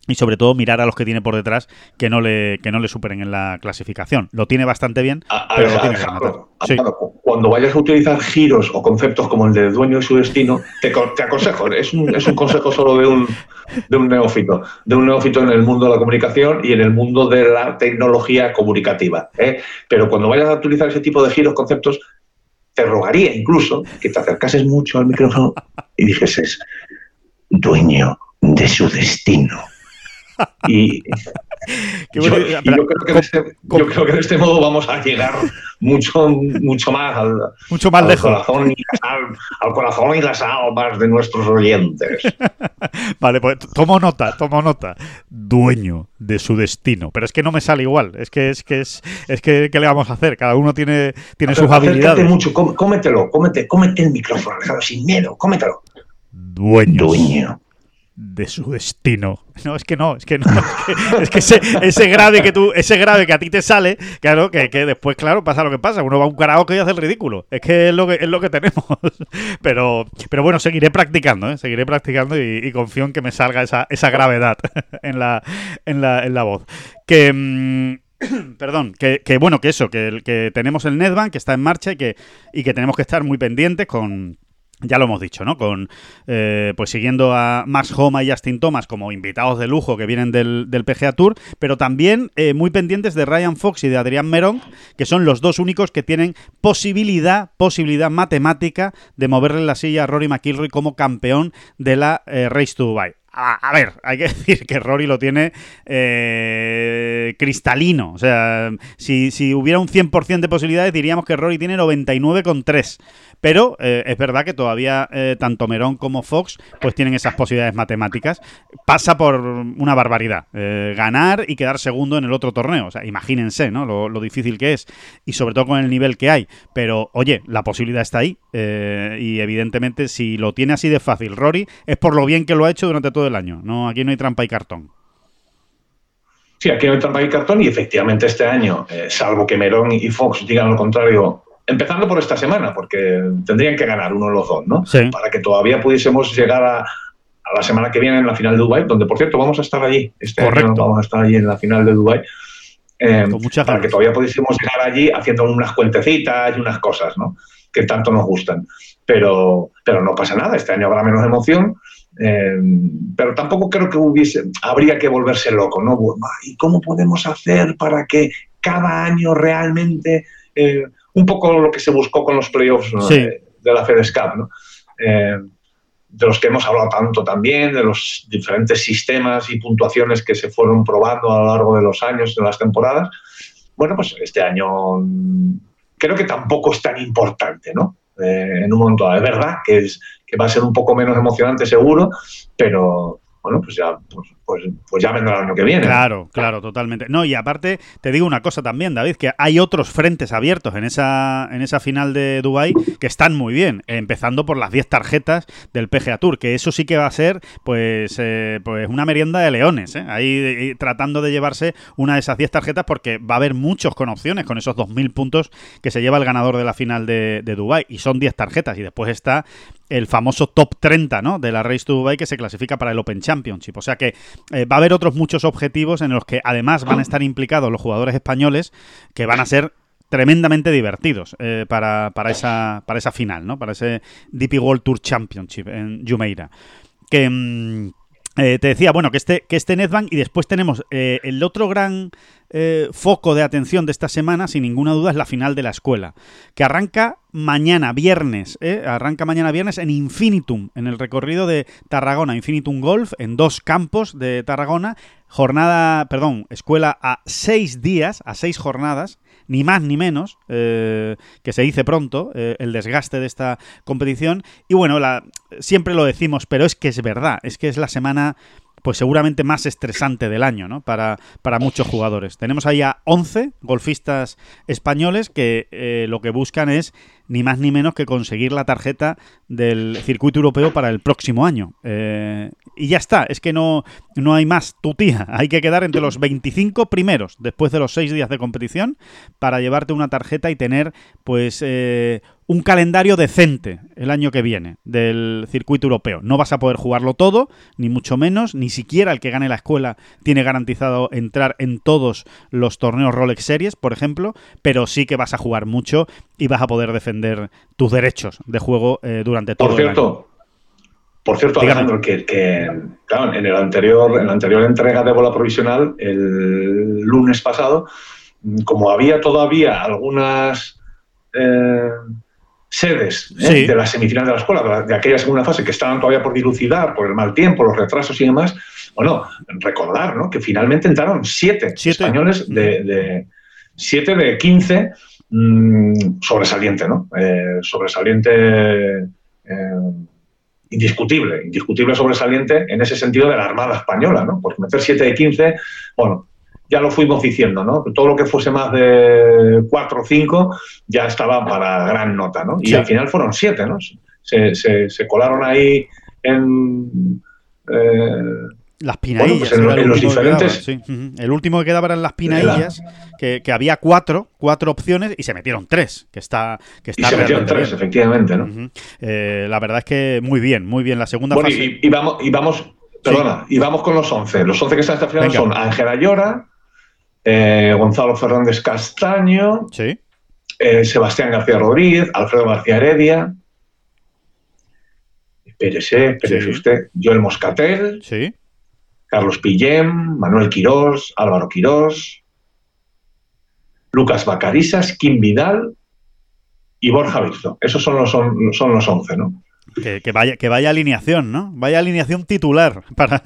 y sobre todo mirar a los que tiene por detrás que no le que no le superen en la clasificación. Lo tiene bastante bien, pero lo tiene que. Cuando vayas a utilizar giros o conceptos como el de dueño y su destino, te, te aconsejo, es un, es un consejo solo de un, de un neófito, de un neófito en el mundo de la comunicación y en el mundo de la tecnología comunicativa. ¿eh? Pero cuando vayas a utilizar ese tipo de giros, conceptos, te rogaría incluso que te acercases mucho al micrófono y dijeses, dueño de su destino. Y, yo, creo que de este, modo vamos a llegar mucho, mucho más al, mucho más lejos. Corazón y al, corazón y las almas de nuestros oyentes. vale, pues tomo nota, tomo nota. Dueño de su destino. Pero es que no me sale igual. Es que es que es, es que ¿qué le vamos a hacer? Cada uno tiene, tiene sus habilidades. mucho, cómetelo, cómete, cómete el micrófono, sin miedo, cómetelo. Dueño. Dueño de su destino. No, es que no, es que no. Es que, ese, grave que tú, ese grave que a ti te sale, claro, que, que, después, claro, pasa lo que pasa. Uno va a un karaoke y hace el ridículo. Es que es lo que, es lo que tenemos. Pero, pero bueno, seguiré practicando, ¿eh? seguiré practicando y, confío en que me salga esa, esa gravedad en la, en la, en la voz. Que. Mm, perdón, que, que, bueno, que eso, que, que tenemos el Netbank que está en marcha y que, y que tenemos que estar muy pendientes con, ya lo hemos dicho, ¿no? Con eh, pues siguiendo a Max Homa y Justin Thomas como invitados de lujo que vienen del, del PGA Tour, pero también eh, muy pendientes de Ryan Fox y de Adrián Merón, que son los dos únicos que tienen posibilidad, posibilidad matemática de moverle la silla a Rory McIlroy como campeón de la eh, Race to Dubai. A, ver, hay que decir que Rory lo tiene cristalino. O sea, si, si hubiera un 100% de posibilidades, diríamos que Rory tiene 99,3. Pero eh, es verdad que todavía eh, tanto Merón como Fox pues tienen esas posibilidades matemáticas. Pasa por una barbaridad. Eh, ganar y quedar segundo en el otro torneo. O sea, imagínense, ¿no? Lo, difícil que es. Y sobre todo con el nivel que hay. Pero, oye, la posibilidad está ahí. y evidentemente, si lo tiene así de fácil Rory, es por lo bien que lo ha hecho durante todo el año. No, aquí no hay trampa y cartón. Sí, aquí no hay trampa y cartón y efectivamente este año, salvo que Merón y Fox digan lo contrario, empezando por esta semana, porque tendrían que ganar uno de los dos, ¿no? Para que todavía pudiésemos llegar a, la semana que viene en la final de Dubai, donde por cierto vamos a estar allí. Este año vamos a estar allí en la final de Dubai. Eh, para que todavía pudiésemos llegar allí haciendo unas cuentecitas y unas cosas, ¿no? Que tanto nos gustan. Pero, pero no pasa nada, este año habrá menos emoción. Eh, pero tampoco creo que hubiese, habría que volverse loco, ¿no? ¿Y cómo podemos hacer para que cada año realmente eh, un poco lo que se buscó con los playoffs de, la FedEx Cup, ¿no? Eh, de los que hemos hablado tanto también, de los diferentes sistemas y puntuaciones que se fueron probando a lo largo de los años, de las temporadas. Bueno, pues este año mm, creo que tampoco es tan importante, ¿no? Eh, en un momento Es verdad que, es, que va a ser un poco menos emocionante seguro, pero, bueno, pues ya, pues, pues, pues, ya vendrá el año que viene. Claro, claro, totalmente. No, y aparte, te digo una cosa también, David, que hay otros frentes abiertos en esa, en esa final de Dubai que están muy bien, empezando por las 10 tarjetas del PGA Tour, que eso sí que va a ser, pues, eh, pues una merienda de leones, ¿eh? ahí tratando de llevarse una de esas 10 tarjetas porque va a haber muchos con opciones, con esos 2.000 puntos que se lleva el ganador de la final de, de Dubai, y son 10 tarjetas, y después está el famoso top 30 ¿no? de la Race to Dubai que se clasifica para el Open Championship. O sea que eh, va a haber otros muchos objetivos en los que además van a estar implicados los jugadores españoles que van a ser tremendamente divertidos eh, para, para, esa, para esa final, ¿no? Para ese DP World Tour Championship en Jumeirah. Que... Mm, eh, te decía, bueno, que este, que este Netbank y después tenemos el otro gran eh, foco de atención de esta semana, sin ninguna duda, es la final de la escuela, que arranca mañana viernes, arranca mañana viernes en Infinitum, en el recorrido de Tarragona, Infinitum Golf, en dos campos de Tarragona, jornada, perdón, escuela a seis días, a seis jornadas, ni más ni menos, eh, que se dice pronto, eh, el desgaste de esta competición. Y bueno, la, siempre lo decimos, pero es que es verdad, es que es la semana pues seguramente más estresante del año, ¿no? Para, para muchos jugadores. Tenemos ahí a 11 golfistas españoles que eh, lo que buscan es ni más ni menos que conseguir la tarjeta del circuito europeo para el próximo año. Eh, y ya está, es que no, no hay más tutía. Hay que quedar entre los 25 primeros después de los 6 días de competición para llevarte una tarjeta y tener pues eh, un calendario decente el año que viene del circuito europeo. No vas a poder jugarlo todo, ni mucho menos, ni siquiera el que gane la escuela tiene garantizado entrar en todos los torneos Rolex Series, por ejemplo, pero sí que vas a jugar mucho y vas a poder defender tus derechos de juego eh, durante todo por cierto, el año. Por cierto, Alejandro, que, que claro, en, el anterior, en la anterior entrega de bola provisional, el lunes pasado, como había todavía algunas eh, sedes ¿eh? de la semifinal de la escuela, de aquella segunda fase, que estaban todavía por dilucidar por el mal tiempo, los retrasos y demás, bueno, recordar ¿no? que finalmente entraron siete, españoles de, de, siete de 15 mmm, sobresaliente, ¿no? Eh, sobresaliente eh, indiscutible, indiscutible sobresaliente en ese sentido de la Armada Española, ¿no? Porque meter 7 de 15, bueno, ya lo fuimos diciendo, ¿no? Todo lo que fuese más de 4 o 5 ya estaba para gran nota, ¿no? Y sí. al final fueron 7, ¿no? Se, se, se, colaron ahí en... Eh, las pinaillas. Bueno, pues en, en los diferentes. Quedaba, sí. uh -huh. El último que quedaba eran las pinaillas, la... que, que, había cuatro, cuatro opciones y se metieron tres, que está. Que está y se metieron tres, bien. efectivamente, ¿no? Uh -huh. eh, la verdad es que muy bien, muy bien. La segunda bueno, fase. Y, y, vamos, y vamos, perdona, sí. y vamos con los once. Los once que están en esta final Venga. son Ángela Llora, eh, Gonzalo Fernández Castaño, sí. eh, Sebastián García Rodríguez, Alfredo García Heredia. Espérese, espérese sí. usted. Joel Moscatel. Sí. Carlos Pillem, Manuel Quirós, Álvaro Quirós, Lucas Bacarisas, Kim Vidal y Borja Visto. Esos son los, son los 11, ¿no? Que, vaya, que vaya alineación, ¿no? Vaya alineación titular para,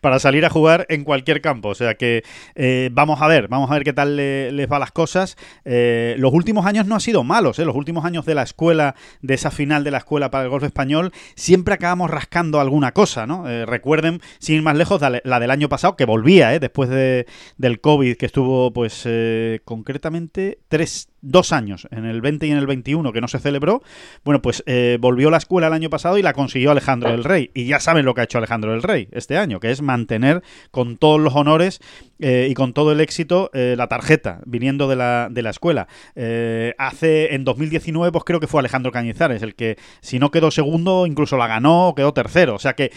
para salir a jugar en cualquier campo. O sea que eh, vamos a ver, vamos a ver qué tal le, les va las cosas. Eh, los últimos años no han sido malos, ¿eh? Los últimos años de la escuela, de esa final de la escuela para el golf español, siempre acabamos rascando alguna cosa, ¿no? Eh, recuerden, sin ir más lejos, la, la, del año pasado, que volvía, ¿eh? Después de, del COVID, que estuvo, pues, eh, concretamente tres, dos años, en el 20 y en el 21, que no se celebró. Bueno, pues eh, volvió la escuela el año pasado y la consiguió Alejandro del Rey. Y ya saben lo que ha hecho Alejandro del Rey este año, que es mantener con todos los honores eh, y con todo el éxito eh, la tarjeta viniendo de la, de la escuela. Eh, hace en 2019, pues creo que fue Alejandro Cañizares el que, si no quedó segundo, incluso la ganó quedó tercero. O sea que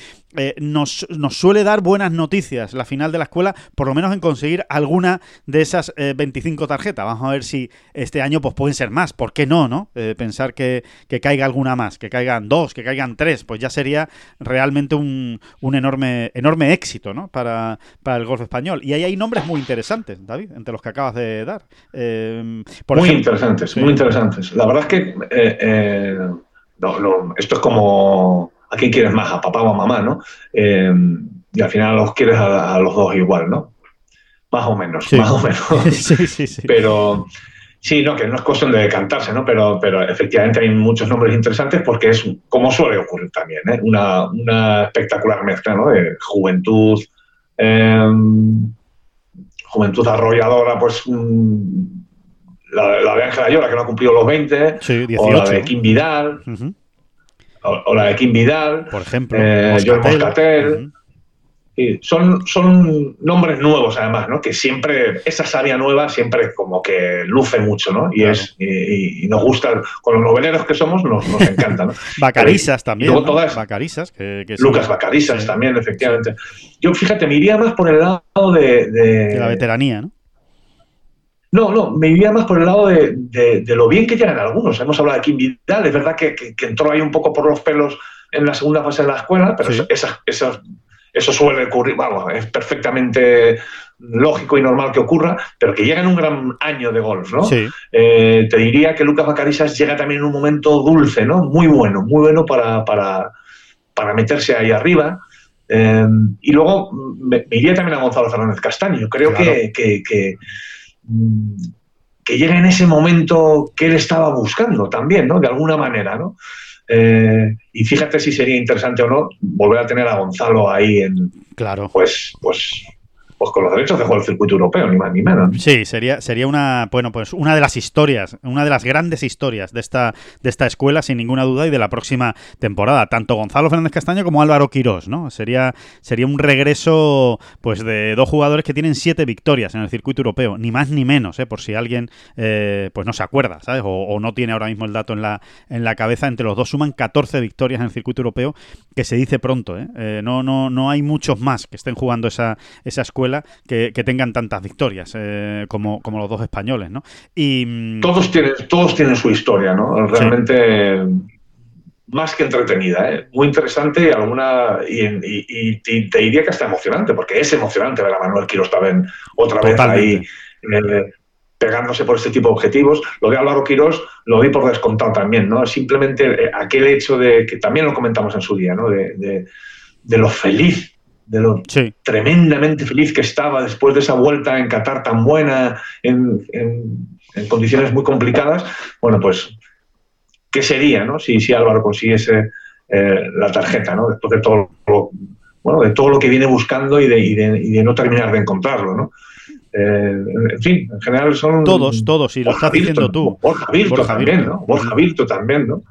nos, nos, suele dar buenas noticias la final de la escuela, por lo menos en conseguir alguna de esas 25 tarjetas. Vamos a ver si este año pues pueden ser más. ¿Por qué no? no? pensar que, que caiga alguna más, que caigan dos, que caigan tres, pues ya sería realmente un, un enorme, enorme éxito ¿no? para, para el golf español. Y ahí hay nombres muy interesantes, David, entre los que acabas de dar. Eh, por muy ejemplo, interesantes, sí. muy interesantes. La verdad es que eh, eh, no, no, esto es como a quién quieres más, a papá o a mamá, ¿no? Eh, y al final los quieres a, a, los dos igual, ¿no? Más o menos, sí. más o menos. sí, sí, sí. Pero Sí, no, que no es cuestión de decantarse, ¿no? Pero, pero efectivamente hay muchos nombres interesantes porque es como suele ocurrir también, ¿eh? una, una, espectacular mezcla, ¿no? De juventud, eh, juventud arrolladora, pues mm, la, la, de Ángela Llora, que no ha cumplido los 20, sí, 18, o la de Kim Vidal, uh -huh. o, o, la de Kim Vidal, por ejemplo, eh, Moscatel, Moscatel uh -huh. Sí, son, son nombres nuevos además, ¿no? Que siempre, esa savia nueva siempre como que luce mucho, ¿no? Y, es, y, nos gusta, con los noveleros que somos, nos, nos encanta, ¿no? Bacarisas también. ¿no? Bacarisas. Que, Lucas Bacarisas también, efectivamente. Yo, fíjate, me iría más por el lado de... De, la veteranía, ¿no? No, no, me iría más por el lado de, de, lo bien que llegan algunos. Hemos hablado de Kim Vidal, es verdad que, que, entró ahí un poco por los pelos en la segunda fase de la escuela, pero esas, esas eso suele ocurrir, vamos, es perfectamente lógico y normal que ocurra, pero que llega en un gran año de golf, ¿no? Eh, te diría que Lucas Bacarisas llega también en un momento dulce, ¿no? Muy bueno, muy bueno para, para, para meterse ahí arriba. Eh, y luego me, iría también a Gonzalo Fernández Castaño. Creo que, que, que, mm, que, llega en ese momento que él estaba buscando también, ¿no? De alguna manera, ¿no? Eh, y fíjate si sería interesante o no volver a tener a Gonzalo ahí en. Claro. Pues, pues pues con los derechos de jugar el circuito europeo, ni más ni menos. Sí, sería, sería una, bueno, pues una de las historias, una de las grandes historias de esta, de esta escuela, sin ninguna duda, y de la próxima temporada. Tanto Gonzalo Fernández Castaño como Álvaro Quirós, ¿no? Sería, sería un regreso, pues, de dos jugadores que tienen siete victorias en el circuito europeo, ni más ni menos, ¿eh? por si alguien, eh, pues, no se acuerda, ¿sabes? O, no tiene ahora mismo el dato en la, en la cabeza. Entre los dos suman 14 victorias en el circuito europeo, que se dice pronto, ¿eh? eh no, no, no hay muchos más que estén jugando esa, esa escuela que, tengan tantas victorias eh, como, como, los dos españoles, ¿no? Y, mm, todos, tienen, todos tienen su historia, ¿no? Realmente más que entretenida, ¿eh? muy interesante y alguna y, te diría que hasta emocionante, porque es emocionante ver a Manuel Quiroz también otra vez ahí eh, pegándose por este tipo de objetivos. Lo de Álvaro Quirós lo vi por descontado también, ¿no? Simplemente aquel hecho de que también lo comentamos en su día, ¿no? de, de lo feliz de lo tremendamente feliz que estaba después de esa vuelta en Qatar tan buena, en, condiciones muy complicadas, bueno, pues, ¿qué sería no? si, si Álvaro consiguiese eh, la tarjeta, ¿no? después de todo lo, bueno, de todo lo que viene buscando y de, y de, no terminar de encontrarlo? ¿no? Eh, en fin, en general son... Todos, todos, y lo estás diciendo tú. Borja Virto también, ¿no? Borja Virto también, ¿no?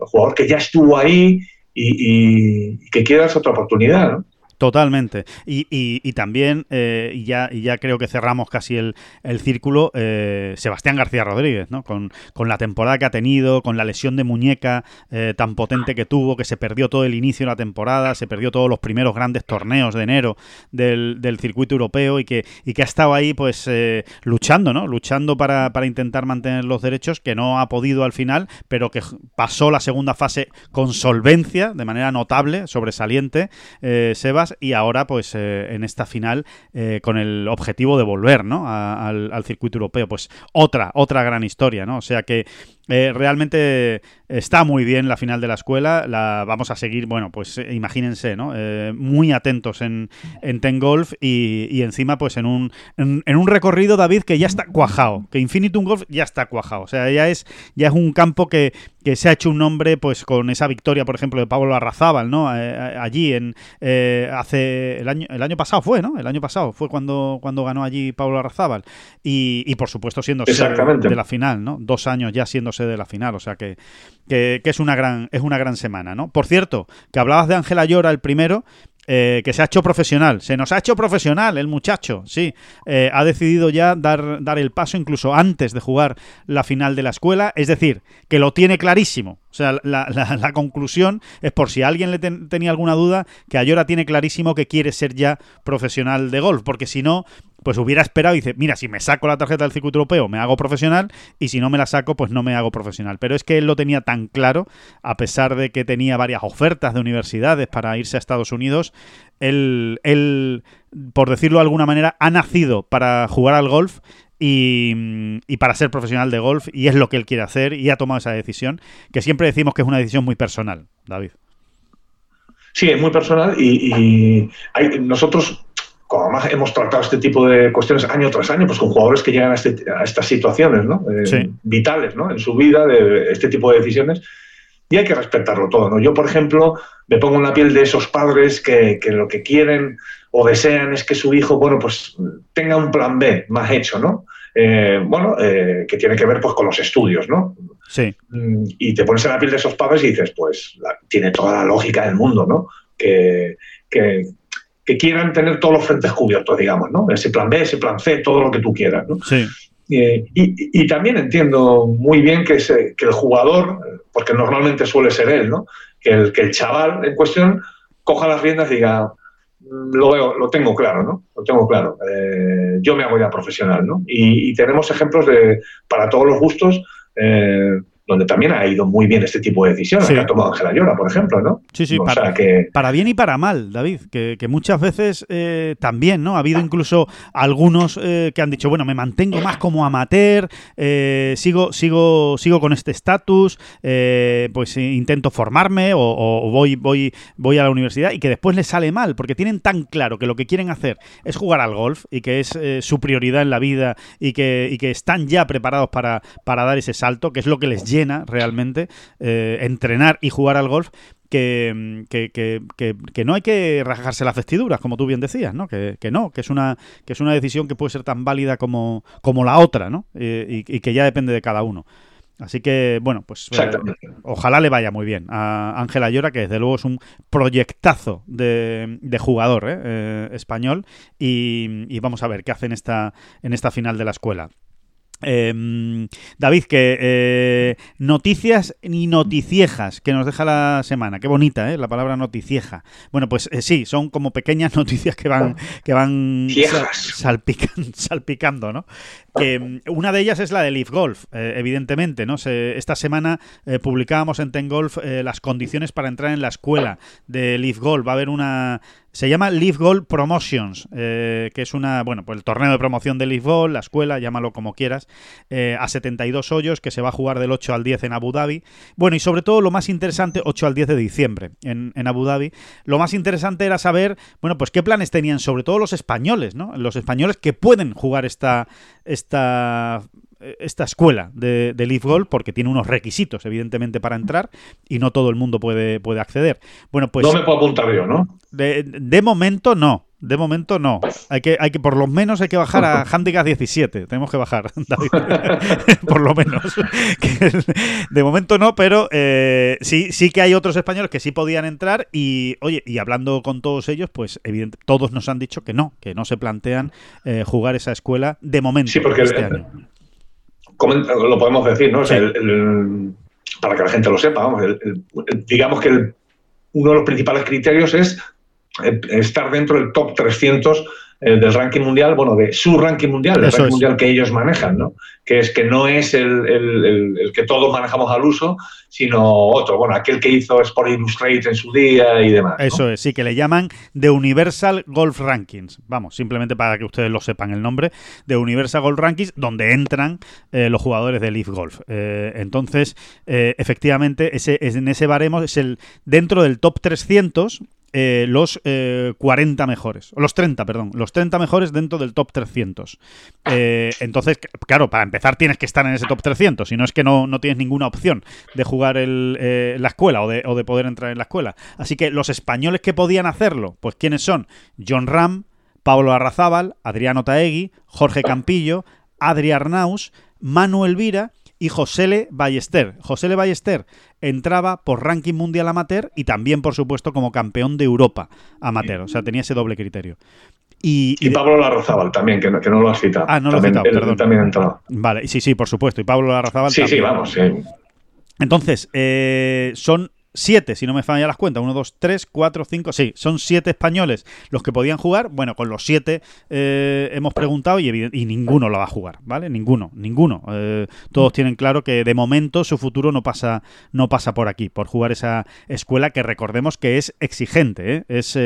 El jugador que ya estuvo ahí y, y que quiere darse otra oportunidad, ¿no? Totalmente. Y, y, también, eh, y, ya, y ya creo que cerramos casi el, el círculo, eh, Sebastián García Rodríguez, ¿no? Con, con, la temporada que ha tenido, con la lesión de muñeca eh, tan potente que tuvo, que se perdió todo el inicio de la temporada, se perdió todos los primeros grandes torneos de enero del, del circuito europeo y que, y que ha estado ahí pues luchando, ¿no? Luchando para, para intentar mantener los derechos, que no ha podido al final, pero que pasó la segunda fase con solvencia, de manera notable, sobresaliente, Sebas y ahora pues eh, en esta final eh, con el objetivo de volver ¿no? al, al, circuito europeo. Pues otra, otra gran historia, ¿no? O sea que eh, realmente está muy bien la final de la escuela. La vamos a seguir, bueno, pues eh, imagínense, ¿no? Eh, muy atentos en, en Ten Golf y, encima, pues en un, en, un recorrido, David, que ya está cuajado. Que Infinitum Golf ya está cuajado. O sea, ya es, ya es un campo que, que se ha hecho un nombre, pues con esa victoria, por ejemplo, de Pablo Arrazábal, ¿no? allí en hace el año, el año pasado fue, ¿no? El año pasado fue cuando, cuando ganó allí Pablo Arrazábal. Y, y por supuesto siendo de la final, ¿no? Dos años ya siendo de la final, o sea que, que, es, una gran, es una gran semana, ¿no? Por cierto, que hablabas de Ángela Llora el primero, eh, que se ha hecho profesional. Se nos ha hecho profesional el muchacho, sí. Eh, ha decidido ya dar, dar el paso incluso antes de jugar la final de la escuela. Es decir, que lo tiene clarísimo. O sea, la, la, conclusión es por si alguien le tenía alguna duda, que Ayora tiene clarísimo que quiere ser ya profesional de golf, porque si no, pues hubiera esperado y dice, mira, si me saco la tarjeta del circuito europeo, me hago profesional, y si no me la saco, pues no me hago profesional. Pero es que él lo tenía tan claro, a pesar de que tenía varias ofertas de universidades para irse a Estados Unidos, él, él por decirlo de alguna manera, ha nacido para jugar al golf y, para ser profesional de golf y es lo que él quiere hacer y ha tomado esa decisión, que siempre decimos que es una decisión muy personal, David. Sí, es muy personal y, nosotros, como más hemos tratado este tipo de cuestiones año tras año, pues con jugadores que llegan a, este, estas situaciones ¿no? Eh, vitales ¿no? en su vida, de este tipo de decisiones, y hay que respetarlo todo. ¿no? Yo, por ejemplo, me pongo en la piel de esos padres que, que lo que quieren o desean es que su hijo, bueno, pues tenga un plan B más hecho, ¿no? Eh, bueno, eh, que tiene que ver pues con los estudios, ¿no? Sí. Mm, y te pones en la piel de esos padres y dices, pues tiene toda la lógica del mundo, ¿no? Que, que, que quieran tener todos los frentes cubiertos, digamos, ¿no? Ese plan B, ese plan C, todo lo que tú quieras, ¿no? Sí. Eh, y, y, también entiendo muy bien que, ese, que, el jugador, porque normalmente suele ser él, ¿no? Que el, que el chaval en cuestión coja las riendas y diga, lo, veo, lo tengo claro, ¿no? Lo tengo claro. Eh, yo me hago ya profesional, ¿no? Y, y, tenemos ejemplos de, para todos los gustos, eh, donde también ha ido muy bien este tipo de decisiones sí. que ha tomado Ángela Llora, por ejemplo, ¿no? Sí, sí, o para, sea que... para, bien y para mal, David, que, que muchas veces eh, también, ¿no? Ha habido incluso algunos eh, que han dicho, bueno, me mantengo más como amateur, eh, sigo, sigo, sigo con este estatus, eh, pues intento formarme o, o, voy, voy, voy a la universidad y que después les sale mal, porque tienen tan claro que lo que quieren hacer es jugar al golf y que es eh, su prioridad en la vida y que, y que están ya preparados para, para dar ese salto, que es lo que les llena realmente eh, entrenar y jugar al golf que, que, que, que, no hay que rajarse las vestiduras, como tú bien decías, ¿no? Que, no, que es una que es una decisión que puede ser tan válida como, como la otra, ¿no? Eh, y, y, que ya depende de cada uno. Así que, bueno, pues eh, ojalá le vaya muy bien a Ángela Llora, que desde luego es un proyectazo de, de jugador ¿eh? Eh, español. Y, y, vamos a ver qué hace en esta, en esta final de la escuela. Eh, David, que eh, noticias ni noticiejas que nos deja la semana. Qué bonita, ¿eh? La palabra noticieja. Bueno, pues eh, sí, son como pequeñas noticias que van, que van sal, salpican, salpicando, ¿no? Que una de ellas es la de Leaf Golf, eh, evidentemente, ¿no? Se, esta semana publicábamos en Ten Golf las condiciones para entrar en la escuela de Leaf Golf. Va a haber una se llama Leaf Gold Promotions, eh, que es una, bueno, pues el torneo de promoción de Leaf Gold, la escuela, llámalo como quieras, eh, a 72 hoyos, que se va a jugar del 8 al 10 en Abu Dhabi. Bueno, y sobre todo lo más interesante, 8 al 10 de diciembre en, en Abu Dhabi. Lo más interesante era saber, bueno, pues qué planes tenían, sobre todo los españoles, ¿no? Los españoles que pueden jugar esta, esta esta escuela de, de Leaf Gold porque tiene unos requisitos, evidentemente, para entrar y no todo el mundo puede, puede acceder. Bueno, pues. No me puedo apuntar yo, ¿no? De, de momento no. De momento no. Hay que, hay que, por lo menos hay que bajar a Handicap 17. Tenemos que bajar, David. por lo menos. de momento no, pero eh, sí, sí que hay otros españoles que sí podían entrar y, oye, y hablando con todos ellos, pues evidente, todos nos han dicho que no, que no se plantean eh, jugar esa escuela de momento sí, porque este el, año lo podemos decir, ¿no? O sea, el, el, para que la gente lo sepa, vamos, el, digamos que uno de los principales criterios es eh, estar dentro del top 300 eh, del ranking mundial, bueno, de su ranking mundial, del Eso ranking es. mundial que ellos manejan, ¿no? Que es que no es el, el, el, el, que todos manejamos al uso, sino otro, bueno, aquel que hizo Sport Illustrated en su día y demás. ¿no? Eso es, sí, que le llaman The Universal Golf Rankings. Vamos, simplemente para que ustedes lo sepan el nombre, de Universal Golf Rankings, donde entran eh, los jugadores de Leaf Golf. Eh, entonces, eh, efectivamente, ese, en ese baremo es el dentro del top 300 eh, los eh, 40 mejores, los 30, perdón, los 30 mejores dentro del top 300. Eh, entonces, claro, para empezar tienes que estar en ese top 300, si no es que no, no tienes ninguna opción de jugar el, eh, la escuela o de, o de poder entrar en la escuela. Así que los españoles que podían hacerlo, pues ¿quiénes son? John Ram, Pablo Arrazábal, Adriano Taegui, Jorge Campillo, Adri Arnaus, Manu Elvira y Josele Ballester. Josele Ballester entraba por ranking mundial amateur y también, por supuesto, como campeón de Europa amateur. O sea, tenía ese doble criterio. Y, y, y Pablo Larrazábal también, que no, que no, lo has citado. Ah, no lo también, he citado, él, perdón. también ha entrado. Vale, sí, sí, por supuesto. Y Pablo Larrazábal Sí, también. sí, vamos, sí. Entonces, eh, son siete, si no me fallan las cuentas, uno, dos, tres, cuatro, cinco, sí, son siete españoles los que podían jugar. Bueno, con los siete eh, hemos preguntado y, y, ninguno lo va a jugar, ¿vale? Ninguno, ninguno. Eh, todos tienen claro que de momento su futuro no pasa, no pasa por aquí, por jugar esa escuela que recordemos que es exigente, ¿eh? es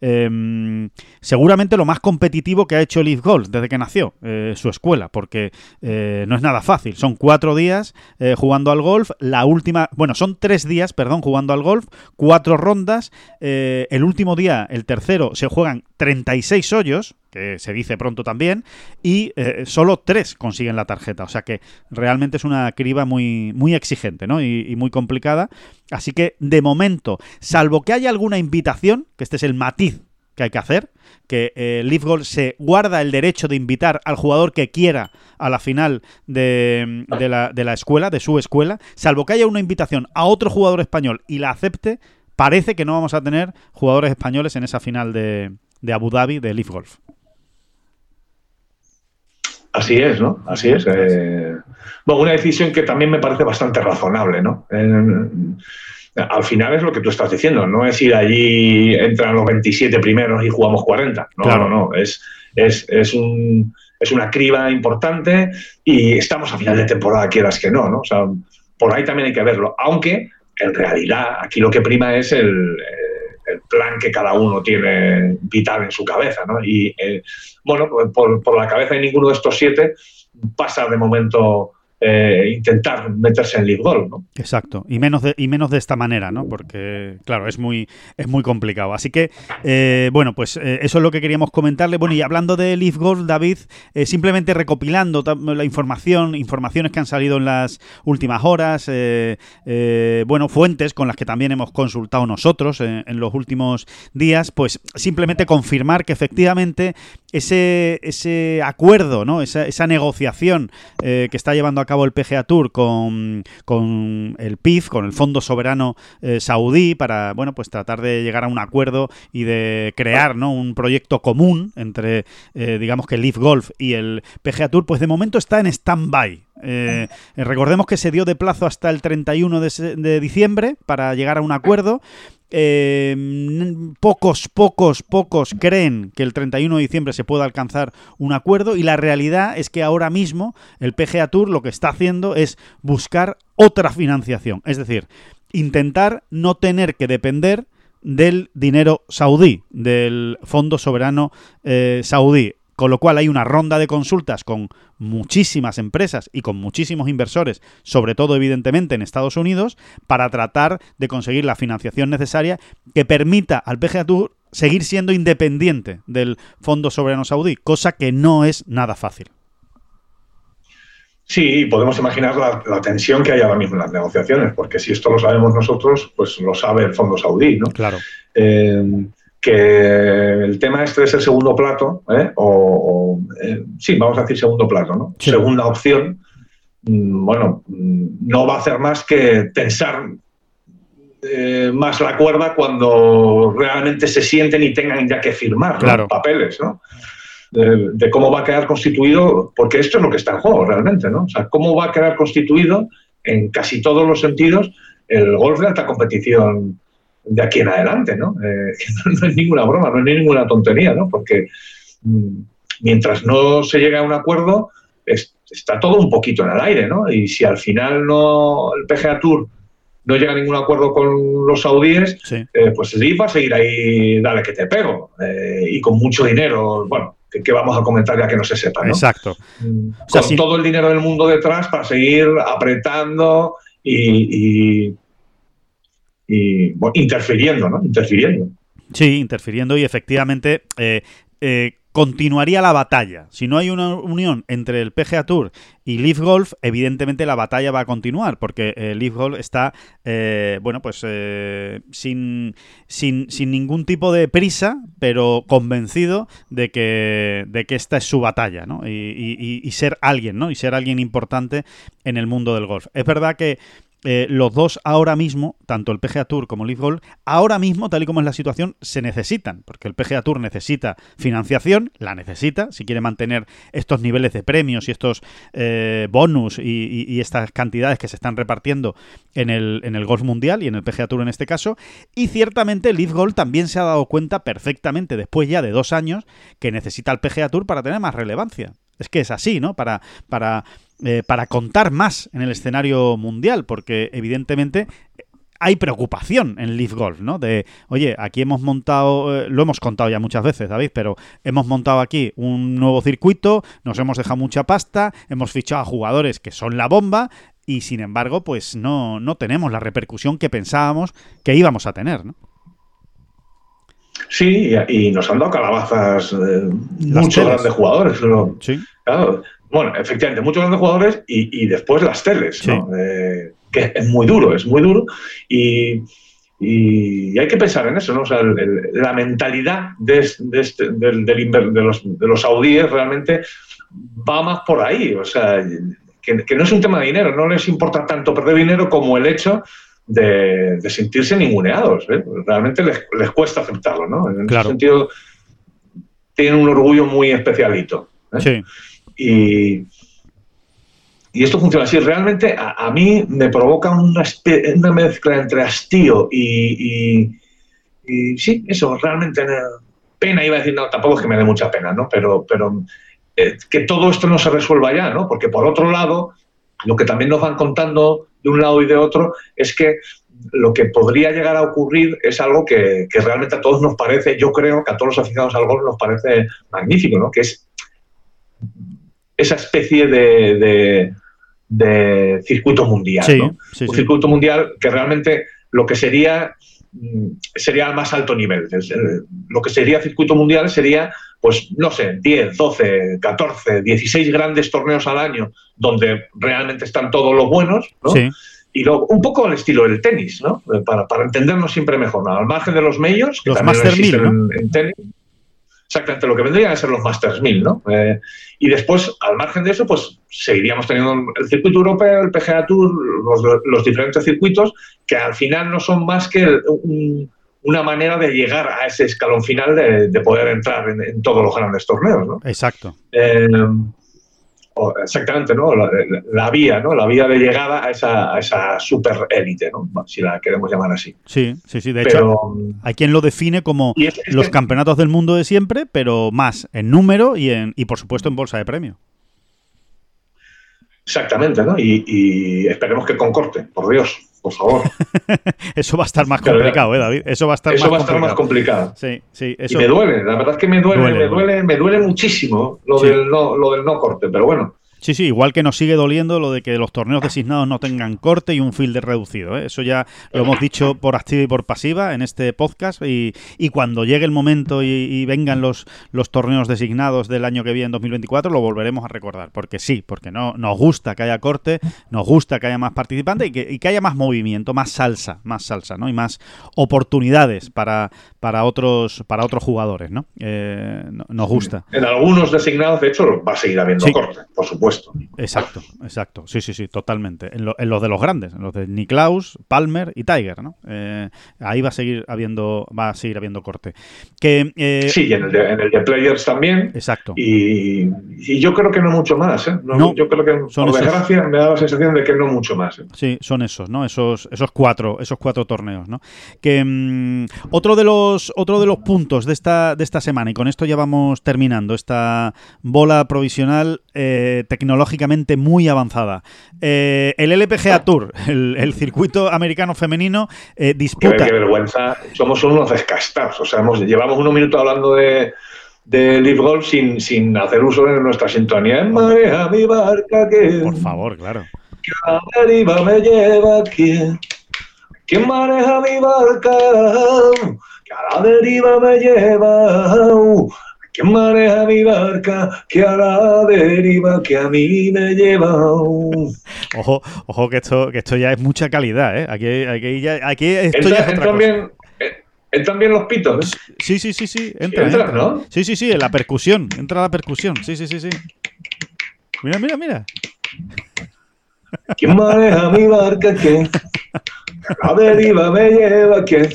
em, seguramente lo más competitivo que ha hecho Leaf Golf desde que nació su escuela, porque no es nada fácil. Son cuatro días jugando al golf, la última, bueno, son tres días, perdón, jugando al golf, cuatro rondas. Eh, el último día, el tercero, se juegan 36 hoyos, que se dice pronto también, y eh, solo tres consiguen la tarjeta. O sea que realmente es una criba muy, muy exigente ¿no? y, y, muy complicada. Así que, de momento, salvo que haya alguna invitación, que este es el matiz que hay que hacer, que eh, Leaf Gold se guarda el derecho de invitar al jugador que quiera a la final de, de, la, de la escuela, de su escuela, salvo que haya una invitación a otro jugador español y la acepte, parece que no vamos a tener jugadores españoles en esa final de, de Abu Dhabi de Leaf Golf. Así es, ¿no? Así es. Eh, bueno, una decisión que también me parece bastante razonable, ¿no? al final es lo que tú estás diciendo, no es ir allí, entran los 27 primeros y jugamos 40. No, no, no. Es, es, es, un, es una criba importante y estamos a final de temporada, quieras que no, ¿no? O sea, por ahí también hay que verlo. Aunque, en realidad, aquí lo que prima es el, el plan que cada uno tiene vital en su cabeza, ¿no? Y, eh, bueno, por, por, la cabeza de ninguno de estos siete pasa de momento eh, intentar meterse en League Golf, ¿no? Exacto, y menos de, y menos de esta manera, ¿no? Porque, claro, es muy, es muy complicado. Así que, eh, bueno, pues eh, eso es lo que queríamos comentarle. Bueno, y hablando de Leaf Golf, David, simplemente recopilando la información, informaciones que han salido en las últimas horas, bueno, fuentes con las que también hemos consultado nosotros en, los últimos días, pues simplemente confirmar que efectivamente ese, ese acuerdo, ¿no? Esa, esa negociación que está llevando a cabo el PGA Tour con, con el PIF, con el Fondo Soberano eh, Saudí, para bueno, pues tratar de llegar a un acuerdo y de crear ¿no? un proyecto común entre, eh, digamos que Leaf Golf y el PGA Tour, pues de momento está en stand-by. Eh, recordemos que se dio de plazo hasta el 31 de, de, diciembre para llegar a un acuerdo. Eh, pocos, pocos, pocos creen que el 31 de diciembre se pueda alcanzar un acuerdo y la realidad es que ahora mismo el PGA Tour lo que está haciendo es buscar otra financiación, es decir, intentar no tener que depender del dinero saudí, del Fondo Soberano eh, Saudí. Con lo cual hay una ronda de consultas con muchísimas empresas y con muchísimos inversores, sobre todo evidentemente en Estados Unidos, para tratar de conseguir la financiación necesaria que permita al PGA Tour seguir siendo independiente del Fondo Soberano Saudí, cosa que no es nada fácil. Sí, podemos imaginar la, tensión que hay ahora mismo en las negociaciones, porque si esto lo sabemos nosotros, pues lo sabe el Fondo Saudí, ¿no? Claro. Eh, que el tema este es el segundo plato, ¿eh? o, eh, sí, vamos a decir segundo plato, ¿no? Segunda opción, mm, bueno, mm, no va a hacer más que tensar eh, más la cuerda cuando realmente se sienten y tengan ya que firmar papeles, ¿no? De, cómo va a quedar constituido, porque esto es lo que está en juego realmente, ¿no? O sea, cómo va a quedar constituido en casi todos los sentidos el golf de alta competición de aquí en adelante, ¿no? Eh, no es ninguna broma, no es ninguna tontería, ¿no? Porque mm, mientras no se llegue a un acuerdo, está todo un poquito en el aire, ¿no? Y si al final no el PGA Tour no llega a ningún acuerdo con los saudíes, eh, pues el va a seguir ahí, dale que te pego, eh, y con mucho dinero, bueno, que, vamos a comentar ya que no se sepa, ¿no? Exacto. Mm, con todo el dinero del mundo detrás para seguir apretando y y interfiriendo, ¿no? Interfiriendo. Sí, interfiriendo y efectivamente eh, eh, continuaría la batalla. Si no hay una unión entre el PGA Tour y Leaf Golf, evidentemente la batalla va a continuar, porque eh, Leaf Golf está, bueno, pues sin, sin, sin, ningún tipo de prisa, pero convencido de que, de que esta es su batalla, ¿no? Y, y ser alguien, ¿no? Y ser alguien importante en el mundo del golf. Es verdad que eh, los dos ahora mismo, tanto el PGA Tour como el Leaf Golf, ahora mismo, tal y como es la situación, se necesitan, porque el PGA Tour necesita financiación, la necesita, si quiere mantener estos niveles de premios y estos eh, bonus y, estas cantidades que se están repartiendo en el, en el golf mundial y en el PGA Tour en este caso, y ciertamente el Leaf también se ha dado cuenta perfectamente, después ya de dos años, que necesita el PGA Tour para tener más relevancia. Es que es así, ¿no? Para, para eh, para contar más en el escenario mundial, porque evidentemente hay preocupación en Leaf Golf, ¿no? De, oye, aquí hemos montado, eh, lo hemos contado ya muchas veces, David, pero hemos montado aquí un nuevo circuito, nos hemos dejado mucha pasta, hemos fichado a jugadores que son la bomba y sin embargo, pues no, no tenemos la repercusión que pensábamos que íbamos a tener, ¿no? Sí, y nos han dado calabazas eh, muchos grandes jugadores. Sí. Claro, bueno, efectivamente, muchos grandes jugadores y, después las teles, eh, que es muy duro, es muy duro. Y, hay que pensar en eso, ¿no? O sea, la mentalidad de, este, de, los, de los saudíes realmente va más por ahí. O sea, que, no es un tema de dinero, no les importa tanto perder dinero como el hecho de, sentirse ninguneados. ¿eh? Realmente les, cuesta aceptarlo, ¿no? En ese sentido tienen un orgullo muy especialito. ¿eh? Sí. Y, y esto funciona así. Realmente a, a mí me provoca una, una mezcla entre hastío y, y- y sí, eso, realmente eh, pena, iba a decir, no, tampoco es que me dé mucha pena, ¿no? Pero, pero eh, que todo esto no se resuelva ya, ¿no? Porque por otro lado, lo que también nos van contando de un lado y de otro es que lo que podría llegar a ocurrir es algo que, que realmente a todos nos parece, yo creo que a todos los aficionados al golf nos parece magnífico, ¿no? Que es esa especie de, de- de circuito mundial, Sí, ¿no? sí, Un sí. circuito mundial que realmente lo que sería sería al más alto nivel. Lo que sería circuito mundial sería, pues, no sé, 10, 12, 14, 16 grandes torneos al año donde realmente están todos los buenos, ¿no? Sí. Y luego, un poco al estilo del tenis, ¿no? Eh, Para, para entendernos siempre mejor, ¿no? Al margen de los majors, que Los también Master existen 1000, en, en tenis. Exactamente, lo que vendrían a ser los Masters 1000, ¿no? Eh, y después, al margen de eso, pues seguiríamos teniendo el circuito europeo, el PGA Tour, los, los diferentes circuitos, que al final no son más que un- una manera de llegar a ese escalón final de, de poder entrar en, en todos los grandes torneos, ¿no? Exacto. Eh, exactamente, ¿no? La, la- la vía, ¿no? La vía de llegada a esa, a esa super élite, ¿no? Si la queremos llamar así. Sí, sí, sí. De hecho, hay quien lo define como y es- es los campeonatos del mundo de siempre, pero más en número y, en, y por supuesto en bolsa de premio. Exactamente, ¿no? Y, y esperemos que con corte, por Dios, por favor. Eso va a estar más complicado, ¿eh, David? Eso va a estar Eso más va a estar más complicado. complicado. Sí, sí. Y Eso, me duele, la verdad es que me duele, Duele, me duele. duele, me duele muchísimo lo, Sí. del no, lo del no corte, pero bueno. Sí, sí, igual que nos sigue doliendo lo de que los torneos designados no tengan corte y un fielder reducido. ¿eh? Eso ya lo hemos dicho por activa y por pasiva en este podcast. Y, y cuando llegue el momento y, y vengan los, los torneos designados del año que viene, 2024, lo volveremos a recordar. Porque sí, porque no nos gusta que haya corte, nos gusta que haya más participantes y que, y que haya más movimiento, más salsa, más salsa, ¿no? Y más oportunidades para, para, otros, para otros jugadores, ¿no? Eh, no- nos gusta. En algunos designados, de hecho, va a seguir habiendo Sí. corte, por supuesto. Exacto, exacto. Sí, sí, sí, totalmente. En, lo- en los de los grandes, en los de Niklaus, Palmer y Tiger, ¿no? Eh, ahí va a seguir habiendo, va a seguir habiendo corte. Que eh, Sí, y en el, de, en el de Players también. exacto. Y, y yo creo que no mucho más. ¿eh? No, No, yo creo que, son por desgracia, me da la sensación de que no mucho más. ¿eh? Sí, son esos, ¿no? Esos, esos cuatro, esos cuatro torneos, ¿no? Que mm, otro de los, otro de los puntos de esta, de esta semana, y con esto ya vamos terminando, esta bola provisional eh, tecnológicamente muy avanzada. Eh, el LPGA Tour, el, el circuito americano femenino, eh, Qué, disputa. qué vergüenza. Somos unos descastados. O sea, hemos, llevamos unos minutos hablando de, de Live Golf sin, sin hacer uso de nuestra sintonía. Mareja mi barca que, Por favor, claro. que a la deriva me lleva. ¿Quién? ¿Quién maneja mi barca? Que a la deriva me lleva. ¿Quién maneja mi barca? Que a la deriva que a mí me lleva. Ojo, ojo que esto, que esto ya es mucha calidad, ¿eh? Aquí, aquí, ya, aquí esto ya Entra- es otra entran, cosa. bien, eh, entran bien los pitos. ¿eh? Sí, sí, sí, sí, entra, entra, entra. ¿no? Sí, sí, sí, en la percusión, entra la percusión, sí, sí, sí, sí. Mira, mira, mira. ¿Quién maneja mi barca? ¿Quién? A la deriva me lleva. ¿Quién?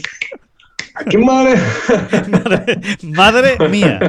¿A quién maneja? Madre, madre mía.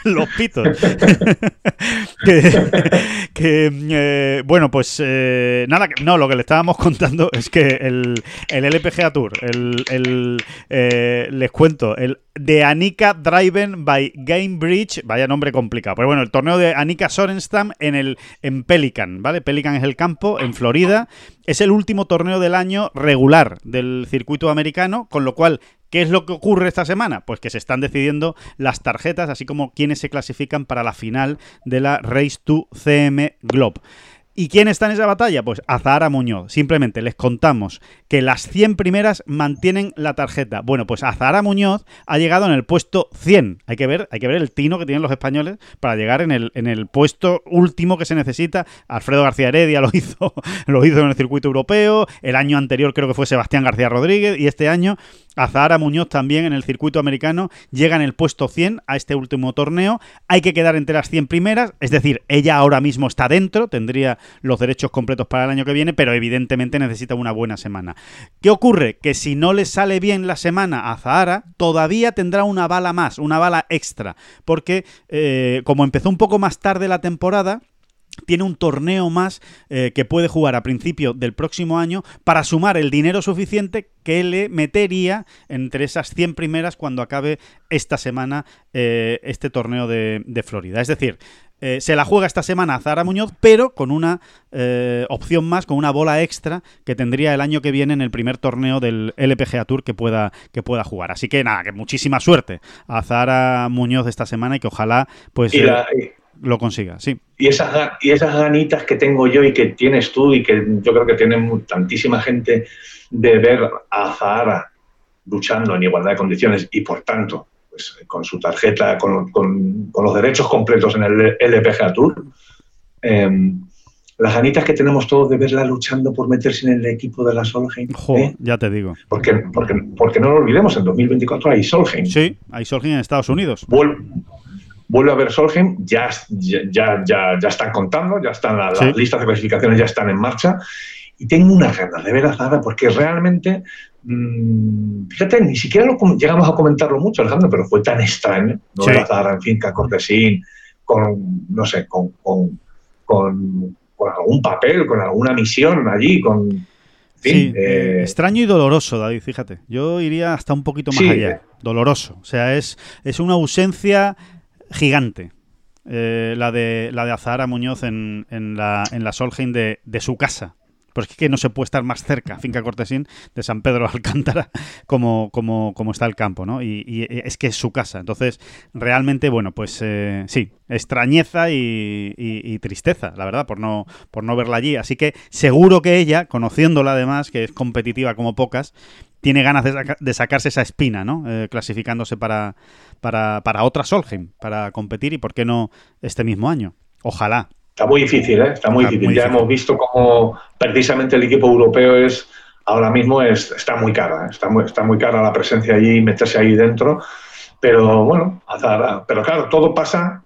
Los pitos. que, que, eh, bueno, pues eh, nada, no, lo que le estábamos contando es que el, el LPGA Tour, el, el, eh, les cuento, el de Anika Driven by Game Bridge, vaya nombre complicado, pero bueno, el torneo de Anika Sorenstam en el en Pelican, ¿vale? Pelican es el campo en Florida, es el último torneo del año regular del circuito americano, con lo cual ¿Qué es lo que ocurre esta semana? Pues que se están decidiendo las tarjetas, así como quienes se clasifican para la final de la Race to CM Globe. ¿Y quién está en esa batalla? Pues Azahara Muñoz. Simplemente les contamos que las 100 primeras mantienen la tarjeta. Bueno, pues Azahara Muñoz ha llegado en el puesto 100. Hay que ver, hay que ver el tino que tienen los españoles para llegar en el, en el puesto último que se necesita. Alfredo García Heredia lo hizo, lo hizo en el circuito europeo. El año anterior creo que fue Sebastián García Rodríguez. Y este año Azahara Muñoz también en el circuito americano llega en el puesto 100 a este último torneo. Hay que quedar entre las 100 primeras, es decir, ella ahora mismo está dentro, tendría los derechos completos para el año que viene, pero evidentemente necesita una buena semana. ¿Qué ocurre? Que si no le sale bien la semana a Zahara, todavía tendrá una bala más, una bala extra, porque eh, como empezó un poco más tarde la temporada, tiene un torneo más eh, que puede jugar a principio del próximo año para sumar el dinero suficiente que le metería entre esas 100 primeras cuando acabe esta semana eh, este torneo de, de Florida. Es decir, eh, se la juega esta semana a Zara Muñoz, pero con una opción más, con una bola extra que tendría el año que viene en el primer torneo del LPGA Tour que pueda, que pueda jugar. Así que nada, que muchísima suerte a Zara Muñoz esta semana y que ojalá pues Y la- lo consiga. Sí, Y esas, y esas ganitas que tengo yo y que tienes tú y que yo creo que tiene tantísima gente de ver a Zahara luchando en igualdad de condiciones y por tanto pues, con su tarjeta, con, con- con los derechos completos en el LPGA Tour, eh, las ganitas que tenemos todos de verla luchando por meterse en el equipo de la Solheim. Jo, ¿eh? ya te digo. Porque, porque, porque no lo olvidemos, en 2024 hay Solheim. Sí, hay Solheim en Estados Unidos. Vuelve, vuelve a ver Solheim, ya, ya, ya, ya están contando, ya están la- las Sí. listas de clasificaciones ya están en marcha. Y tengo unas ganas de ver a Zara porque realmente, mm, fíjate, ni siquiera lo llegamos a comentarlo mucho, Alejandro, pero fue tan extraño no Sí. ver a Zara en finca cortesín, con, no sé, con, con, con, con algún papel, con alguna misión allí, con... Sí, eh, eh, extraño y doloroso, David, fíjate. Yo iría hasta un poquito más Sí, allá. eh. Doloroso. O sea, es, es una ausencia gigante. eh, la de la de Azahara Muñoz en, en la, en la Solheim de, de su casa. Porque es que no se puede estar más cerca, Finca Cortesín, de San Pedro de Alcántara, como, como, como está el campo, ¿no? Y, y es que es su casa. Entonces, realmente, bueno, pues eh, sí, extrañeza y- y tristeza, la verdad, por no, por no verla allí. Así que seguro que ella, conociéndola además, que es competitiva como pocas, tiene ganas de, saca- de sacarse esa espina, ¿no? Eh, clasificándose para, para, para otra Solheim, para competir y, ¿por qué no, este mismo año? Ojalá. Está muy difícil, ¿eh? Está muy Está difícil. muy ya hemos visto cómo precisamente el equipo europeo es ahora mismo es, está muy cara, ¿eh? está muy, está muy cara la presencia allí y meterse ahí dentro. Pero bueno, Azara, pero claro, todo pasa,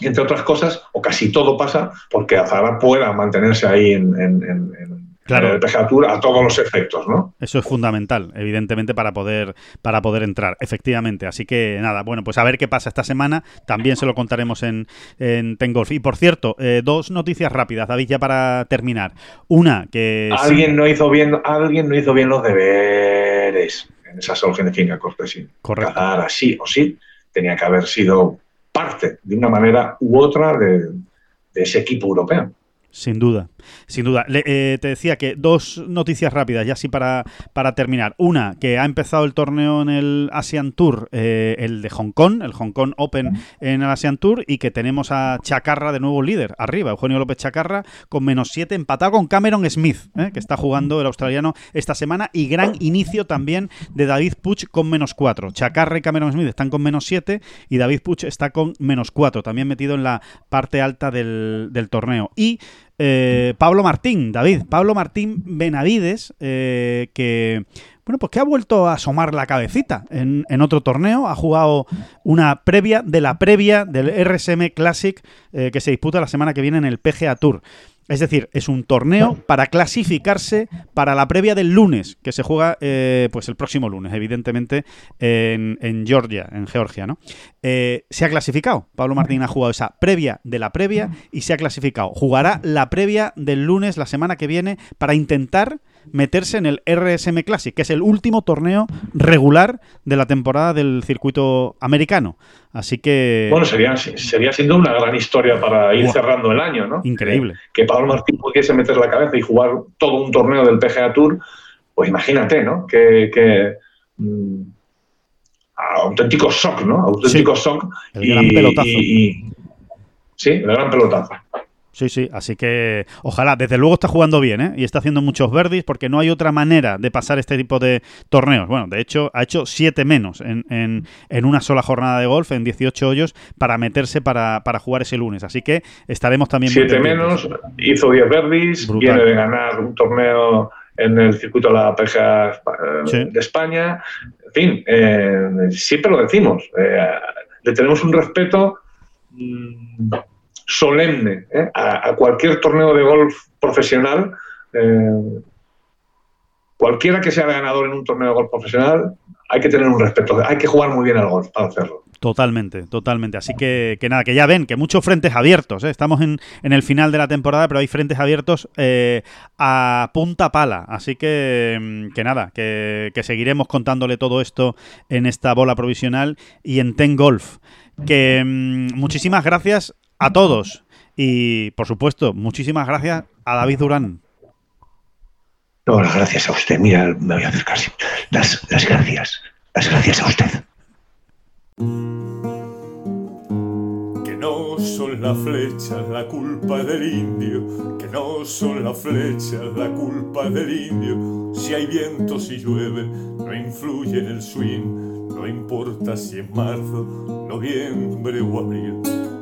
entre otras cosas, o casi todo pasa, porque Azara pueda mantenerse ahí en- en- en- Claro. Tour a todos los efectos, ¿no? Eso es fundamental, evidentemente, para poder, para poder entrar, efectivamente. Así que nada, bueno, pues a ver qué pasa esta semana. También se lo contaremos en, en Tengolf. Y por cierto, eh, dos noticias rápidas, David, ya para terminar. Una, que... sí- Alguien no hizo bien, alguien no hizo bien los deberes en esa Solgen de Finca Cortesín. Correcto. Azahara, sí o sí, tenía que haber sido parte, de una manera u otra, de, de ese equipo europeo. Sin duda, sin duda. Eh, te decía que dos noticias rápidas, ya así para, para terminar. Una, que ha empezado el torneo en el Asian Tour, eh, el de Hong Kong, el Hong Kong Open en el Asian Tour, y que tenemos a Chacarra de nuevo líder, arriba, Eugenio López Chacarra, con menos 7, empatado con Cameron Smith, eh, que está jugando el australiano esta semana, y gran inicio también de David Puch con menos 4. Chacarra y Cameron Smith están con menos 7, y David Puch está con menos 4, también metido en la parte alta del, del torneo. Y eh, Pablo Martín, David, Pablo Martín Benavides, eh, que bueno, pues que ha vuelto a asomar la cabecita en, otro torneo, ha jugado una previa de la previa del RSM Classic eh, que se disputa la semana que viene en el PGA Tour. Es decir, es un torneo para clasificarse para la previa del lunes, que se juega eh, pues el próximo lunes, evidentemente, en, Georgia, en Georgia, ¿no? Eh, se ha clasificado. Pablo Martín ha jugado esa previa de la previa y se ha clasificado. Jugará la previa del lunes, la semana que viene, para intentar meterse en el RSM Classic, que es el último torneo regular de la temporada del circuito americano. Así que... Bueno, sería, sería siendo una gran historia para ir cerrando el año, ¿no? Increíble. Que, que Pablo Martín pudiese meter la cabeza y jugar todo un torneo del PGA Tour, pues imagínate, ¿no? Que, que, mm, auténtico shock, ¿no? Auténtico shock. El gran pelotazo. y- y- sí, el gran pelotazo. Sí, sí, así que ojalá, desde luego está jugando bien, ¿eh? Y está haciendo muchos verdis porque no hay otra manera de pasar este tipo de torneos. Bueno, de hecho, ha hecho siete menos en, en- en una sola jornada de golf, en 18 hoyos, para meterse para, para jugar ese lunes. Así que estaremos también... Siete menos, hizo 10 verdis, viene de ganar un torneo en el circuito de la PGA eh, Sí. de España. En fin, eh, siempre lo decimos. eh, le tenemos un respeto mm, solemne ¿eh? a, cualquier torneo de golf profesional. Eh, cualquiera que sea ganador en un torneo de golf profesional, hay que tener un respeto, hay que jugar muy bien al golf para hacerlo. Totalmente, totalmente. Así que, que nada, que ya ven que muchos frentes abiertos. ¿eh? Estamos en, en, el final de la temporada, pero hay frentes abiertos a punta pala. Así que, mm, que nada, que, que, seguiremos contándole todo esto en esta bola provisional y en Ten Golf. Que mm, muchísimas gracias a todos. Y, por supuesto, muchísimas gracias a David Durán. No, las gracias a usted. Mira, me voy a acercar. Las, las gracias. Las gracias a usted. Que no son las flechas la culpa del indio, que no son las flechas la culpa del indio. Si hay viento, si llueve, no influye en el swing, no importa si es marzo, noviembre o abril.